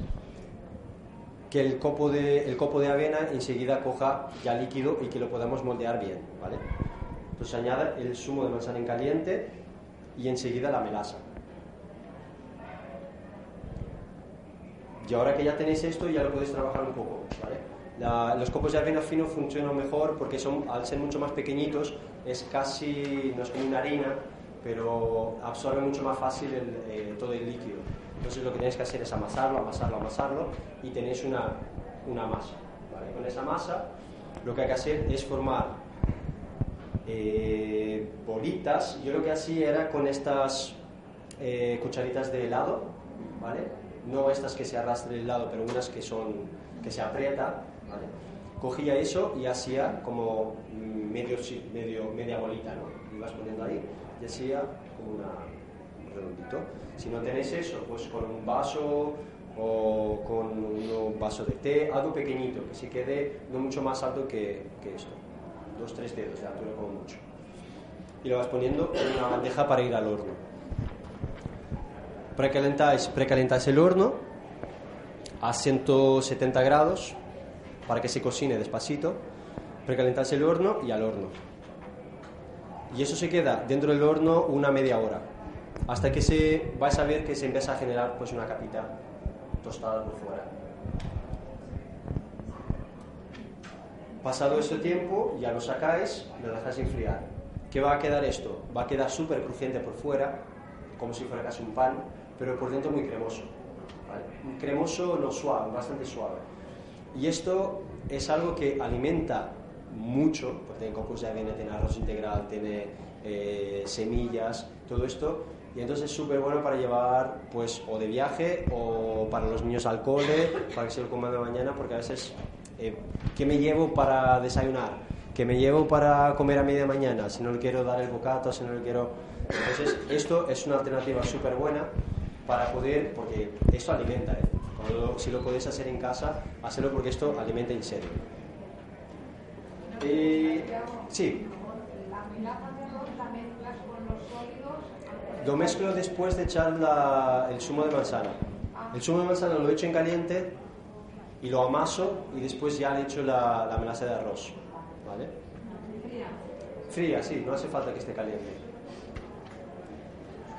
que el copo de, el copo de avena enseguida coja ya líquido y que lo podamos moldear bien, ¿vale? Entonces añade el zumo de manzana en caliente y enseguida la melaza. Y ahora que ya tenéis esto, ya lo podéis trabajar un poco, los copos de avena fino funcionan mejor porque son, al ser mucho más pequeñitos, es casi, no es como una harina, pero absorbe mucho más fácil eh, todo el líquido. Entonces lo que tenéis que hacer es amasarlo, amasarlo, amasarlo y tenéis una, una masa. ¿vale? Con esa masa lo que hay que hacer es formar eh, bolitas. Yo lo que hacía era con estas eh, cucharitas de helado, ¿vale? No estas que se arrastra el helado, pero unas que son que se aprieta. Cogía eso y hacía como medio, medio, media bolita, ¿no? Ibas poniendo ahí y hacía como una, un redondito. Si no tenéis eso, pues con un vaso o con un vaso de té, algo pequeñito, que se quede no mucho más alto que, que esto, dos, tres dedos de altura como mucho. Y lo vas poniendo en una bandeja para ir al horno. Precalentáis, precalentáis el horno a 170 grados para que se cocine despacito. Precalentáis el horno y al horno. Y eso se queda dentro del horno una media hora. Hasta que se, vais a ver que se empieza a generar pues una capita tostada por fuera. Pasado ese tiempo, ya lo sacáis y lo dejáis enfriar. ¿Qué va a quedar esto? Va a quedar súper crujiente por fuera, como si fuera casi un pan, pero por dentro muy cremoso. ¿vale? Cremoso no suave, bastante suave. Y esto es algo que alimenta mucho, porque tiene cocos de avena, tiene arroz integral, tiene eh, semillas, todo esto. Y entonces es súper bueno para llevar, pues, o de viaje o para los niños al cole, para que se lo coman de mañana, porque a veces, eh, ¿qué me llevo para desayunar? ¿Qué me llevo para comer a media mañana? Si no le quiero dar el bocata, si no le quiero... Entonces, esto es una alternativa súper buena para poder, porque esto alimenta, ¿eh? Cuando- si lo podéis hacer en casa, hacerlo porque esto alimenta en serio. Eh, sí. Lo mezclo después de echar la- el zumo de manzana. El zumo de manzana lo echo en caliente y lo amaso y después ya le echo la, la melaza de arroz. ¿Vale? Fría, sí, no hace falta que esté caliente.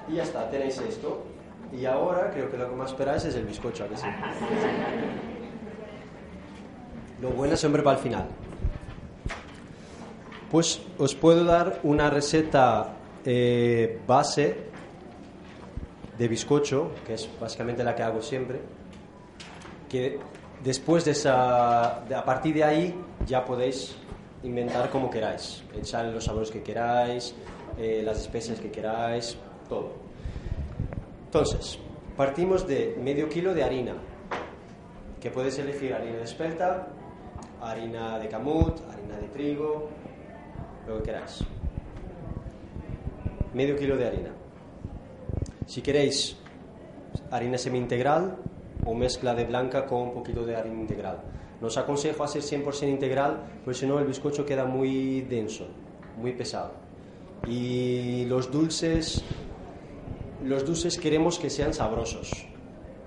Y ya está, tenéis esto. Y ahora creo que lo que más esperáis es el bizcocho, ¿a que sí? Lo bueno siempre para el final. Pues os puedo dar una receta eh, base de bizcocho, que es básicamente la que hago siempre. que después de esa, de- a partir de ahí ya podéis inventar como queráis, echar los sabores que queráis, eh, las especies que queráis, todo. Entonces, partimos de medio kilo de harina, que puedes elegir harina de espelta, harina de camut, harina de trigo, lo que queráis. Medio kilo de harina. Si queréis harina semi-integral o mezcla de blanca con un poquito de harina integral. No os aconsejo hacer 100% integral, porque si no el bizcocho queda muy denso, muy pesado. Y los dulces, los dulces queremos que sean sabrosos,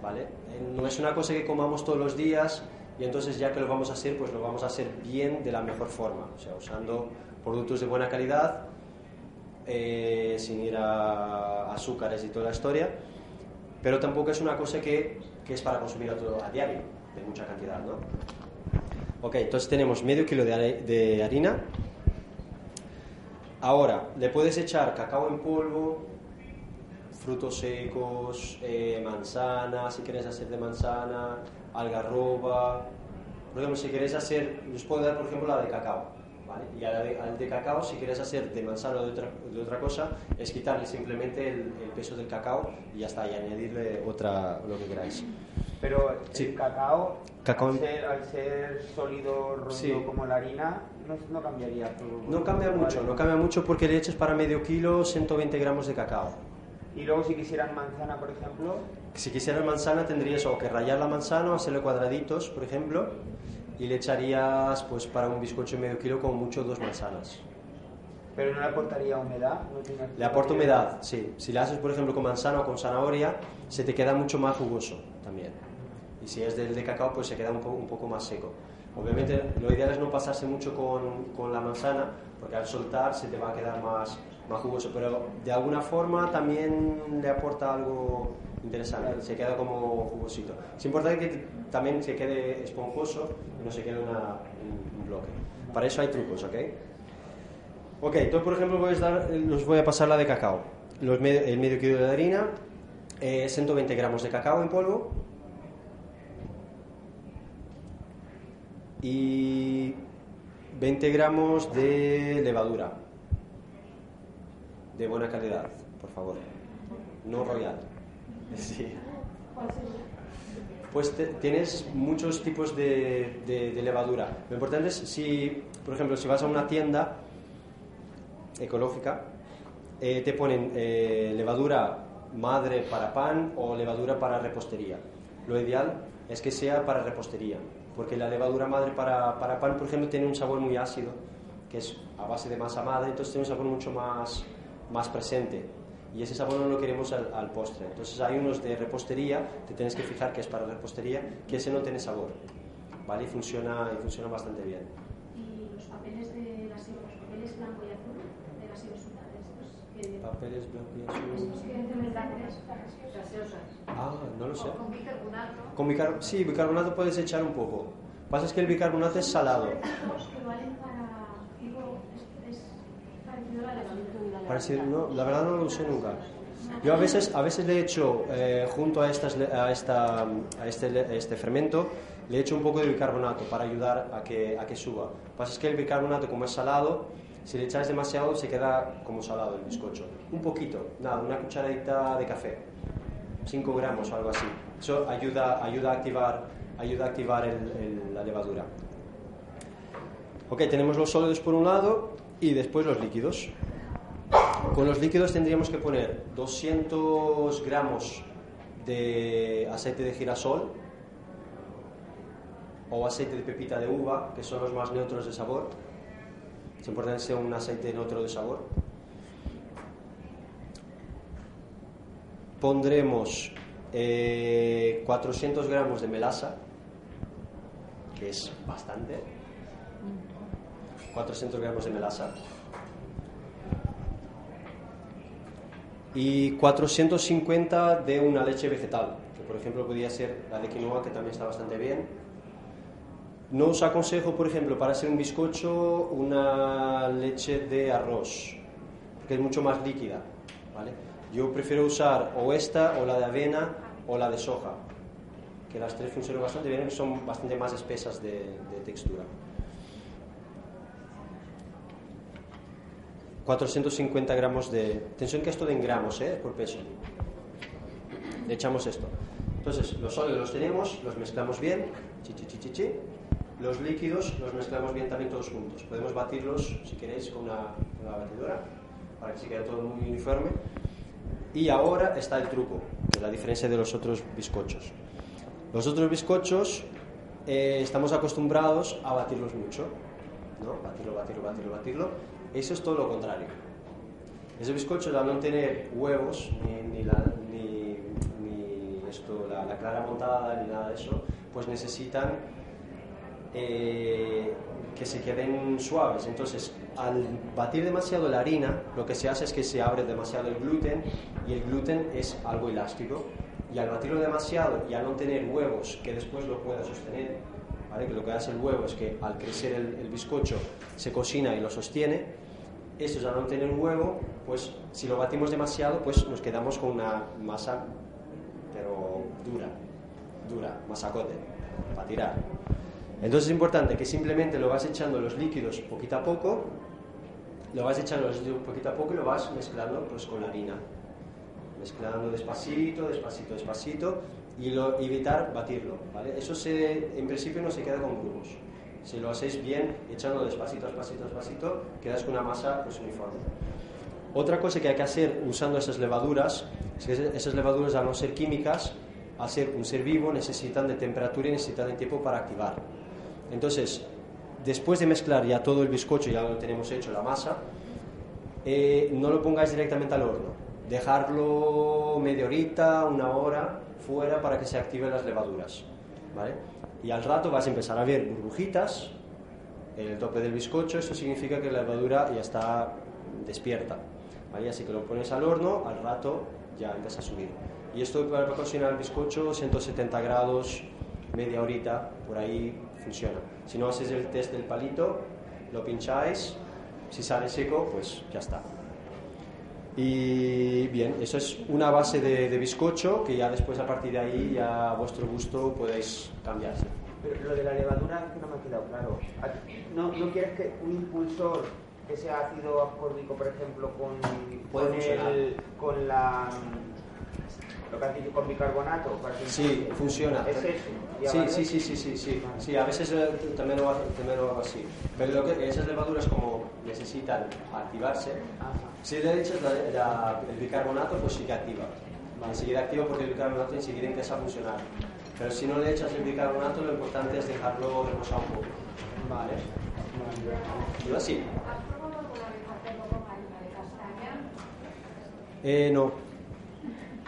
¿vale? Eh, No es una cosa que comamos todos los días y entonces ya que lo vamos a hacer, pues lo vamos a hacer bien de la mejor forma, o sea, usando productos de buena calidad, eh, sin ir a azúcares y toda la historia, pero tampoco es una cosa que, que es para consumir a, todo, a diario, de mucha cantidad, ¿no? Ok, entonces tenemos medio kilo de, harina. Ahora, le puedes echar cacao en polvo, frutos secos, eh, manzana, si quieres hacer de manzana, algarroba. Por ejemplo, si quieres hacer, os puedo dar por ejemplo la de cacao. ¿vale? Y a la de, al de cacao, si quieres hacer de manzana o de otra, de otra cosa, es quitarle simplemente el, el peso del cacao y ya está, y añadirle otra, lo que queráis. Pero Sí. el cacao, Cacao al, ser, al ser sólido, rollo Sí. como la harina, no, no cambiaría. No cambia mucho, no cambia mucho porque le echas para medio kilo 120 gramos de cacao. Y luego si quisieran manzana, por ejemplo, Si quisieras manzana tendrías o que rayar la manzana o hacerle cuadraditos, por ejemplo, y le echarías pues para un bizcocho medio kilo como mucho dos manzanas. pero no le aportaría humedad. No tiene Le aporta humedad, sí. Si le haces por ejemplo con manzana o con zanahoria, se te queda mucho más jugoso también. Y si es del de cacao, pues se queda un, po- un poco más seco. Obviamente lo ideal es no pasarse mucho con, con la manzana, porque al soltar se te va a quedar más, más jugoso, pero de alguna forma también le aporta algo interesante, se queda como jugosito. Es importante que también se quede esponjoso y no se quede una- un, bloque. Para eso hay trucos, ¿ok? Ok, entonces por ejemplo voy a dar- os voy a pasar la de cacao. Los el medio kilo de harina, eh, 120 gramos de cacao en polvo y 20 gramos de levadura de buena calidad, por favor. No royal. Sí. Pues tienes muchos tipos de, de- de levadura. Lo importante es si, por ejemplo, si vas a una tienda ecológica, eh, te ponen eh, levadura madre para pan o levadura para repostería. Lo ideal es que sea para repostería, porque la levadura madre para, para pan, por ejemplo, tiene un sabor muy ácido, que es a base de masa madre, entonces tiene un sabor mucho más, más presente. Y ese sabor no lo queremos al, al postre. Entonces hay unos de repostería, te tienes que fijar que es para repostería, que ese no tiene sabor. ¿Vale? Y funciona, y funciona bastante bien. Y los papeles de las los papeles blanco y azul de las que Papeles blanco y azul. que. Ah, no lo sé. Con bicarbonato. Con sí, bicarbonato puedes echar un poco. Pasa es que el bicarbonato es salado. Que valen para es, parecido a la. Parece- no, la verdad no lo usé nunca. Yo a veces, a veces le echo, eh, junto a, estas, a, esta, a este, a este fermento, le echo un poco de bicarbonato para ayudar a que, a que suba. Pasa es que el bicarbonato, como es salado, si le echas demasiado se queda como salado el bizcocho. Un poquito, nada, una cucharadita de café, 5 gramos o algo así. Eso ayuda, ayuda a activar, ayuda a activar el- el- la levadura. Ok, tenemos los sólidos por un lado y después los líquidos. Con los líquidos tendríamos que poner 200 gramos de aceite de girasol o aceite de pepita de uva, que son los más neutros de sabor. Es importante sea un aceite neutro de sabor. Pondremos eh, 400 gramos de melaza, que es bastante. 400 gramos de melaza. Y 450 de una leche vegetal, que por ejemplo podría ser la de quinoa, que también está bastante bien. No os aconsejo, por ejemplo, para hacer un bizcocho, una leche de arroz, porque es mucho más líquida. ¿vale? Yo prefiero usar o esta, o la de avena, o la de soja, que las tres funcionan bastante bien, son bastante más espesas de textura. 450 gramos de... Atención que esto de en gramos, ¿eh? Por peso. Le echamos esto. Entonces, los sólidos los tenemos, los mezclamos bien, chi, chi, chi. Los líquidos los mezclamos bien también todos juntos. Podemos batirlos, si queréis, con una, con batidora, para que se quede todo muy uniforme. Y ahora está el truco, que es la diferencia de los otros bizcochos. Los otros bizcochos eh, estamos acostumbrados a batirlos mucho, ¿no? Batirlo, batirlo, batirlo, batirlo. Eso es todo lo contrario. Ese bizcocho, al no tener huevos, ni, ni, la, ni, esto, la, la clara montada, ni nada de eso, pues necesitan eh, que se queden suaves. Entonces, al batir demasiado la harina, lo que se hace es que se abre demasiado el gluten y el gluten es algo elástico. Y al batirlo demasiado y al no tener huevos que después lo pueda sostener, ¿vale? que lo que hace el huevo es que al crecer el bizcocho se cocina y lo sostiene, estos al no tener huevo, pues si lo batimos demasiado, pues nos quedamos con una masa, pero dura, dura, masacote, para tirar. Entonces es importante que simplemente lo vas echando los líquidos poquito a poco, lo vas echando los líquidos poquito a poco y lo vas mezclando pues con la harina. Mezclando despacito, despacito, despacito y lo, evitar batirlo. Eso se, en principio no se queda con grumos. Si lo hacéis bien, echando despacito, despacito, despacito, quedas con una masa pues, uniforme. Otra cosa que hay que hacer usando esas levaduras, es que esas levaduras al no ser químicas, al ser un ser vivo, necesitan de temperatura y necesitan de tiempo para activar. Entonces, después de mezclar ya todo el bizcocho, ya lo tenemos hecho, la masa, eh, no lo pongáis directamente al horno. Dejarlo media horita, una hora fuera para que se activen las levaduras. ¿vale? Y al rato vas a empezar a ver burbujitas en el tope del bizcocho. Esto significa que la levadura ya está despierta. ¿vale? Así que lo pones al horno, al rato ya empieza a subir. Y esto para cocinar el bizcocho, 170 grados, media horita, por ahí funciona. Si no haces el test del palito, lo pincháis, si sale seco, pues ya está. Y bien, eso es una base de, de bizcocho que ya después a partir de ahí ya a vuestro gusto podéis cambiarse. Pero lo de la levadura es que no me ha quedado claro. ¿No, no quieres que un impulsor, ese ácido ascórbico, por ejemplo, con, con, el, con la lo que has dicho con bicarbonato? Para que Sí, funciona. ¿Es eso? ¿Ya Sí, vale? sí, sí, sí, sí, sí. Sí, a veces eh, también lo, hago, también lo hago así. Pero lo que, esas levaduras como necesitan activarse, Ajá. si le echas la- la- el bicarbonato, pues sí que activa. Enseguida activa porque el bicarbonato enseguida empieza a funcionar. Pero si no le echas el bicarbonato, lo importante es dejarlo reposar un poco. Vale. Yo así. Eh, no.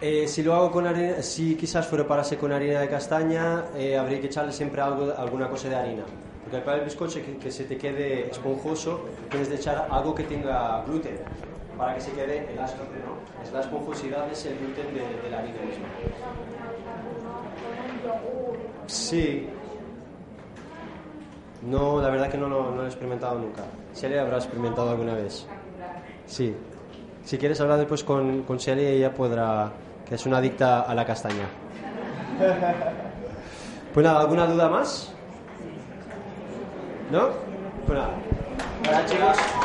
Eh, si lo hago con harina, si quizás fuera para hacer con harina de castaña, eh, habría que echarle siempre algo, alguna cosa de harina. Porque para el bizcocho que, que se te quede esponjoso, tienes de echar algo que tenga gluten, para que se quede elástico, ¿no? Es la esponjosidad, es el gluten de, de la harina misma. Sí. No, la verdad que no lo, no lo he experimentado nunca. Celia habrá experimentado alguna vez. Sí. Si quieres hablar después con, con Celia, ella podrá, que es una adicta a la castaña. Pues nada, ¿alguna duda más? ¿No? Pues nada. Hola chicos.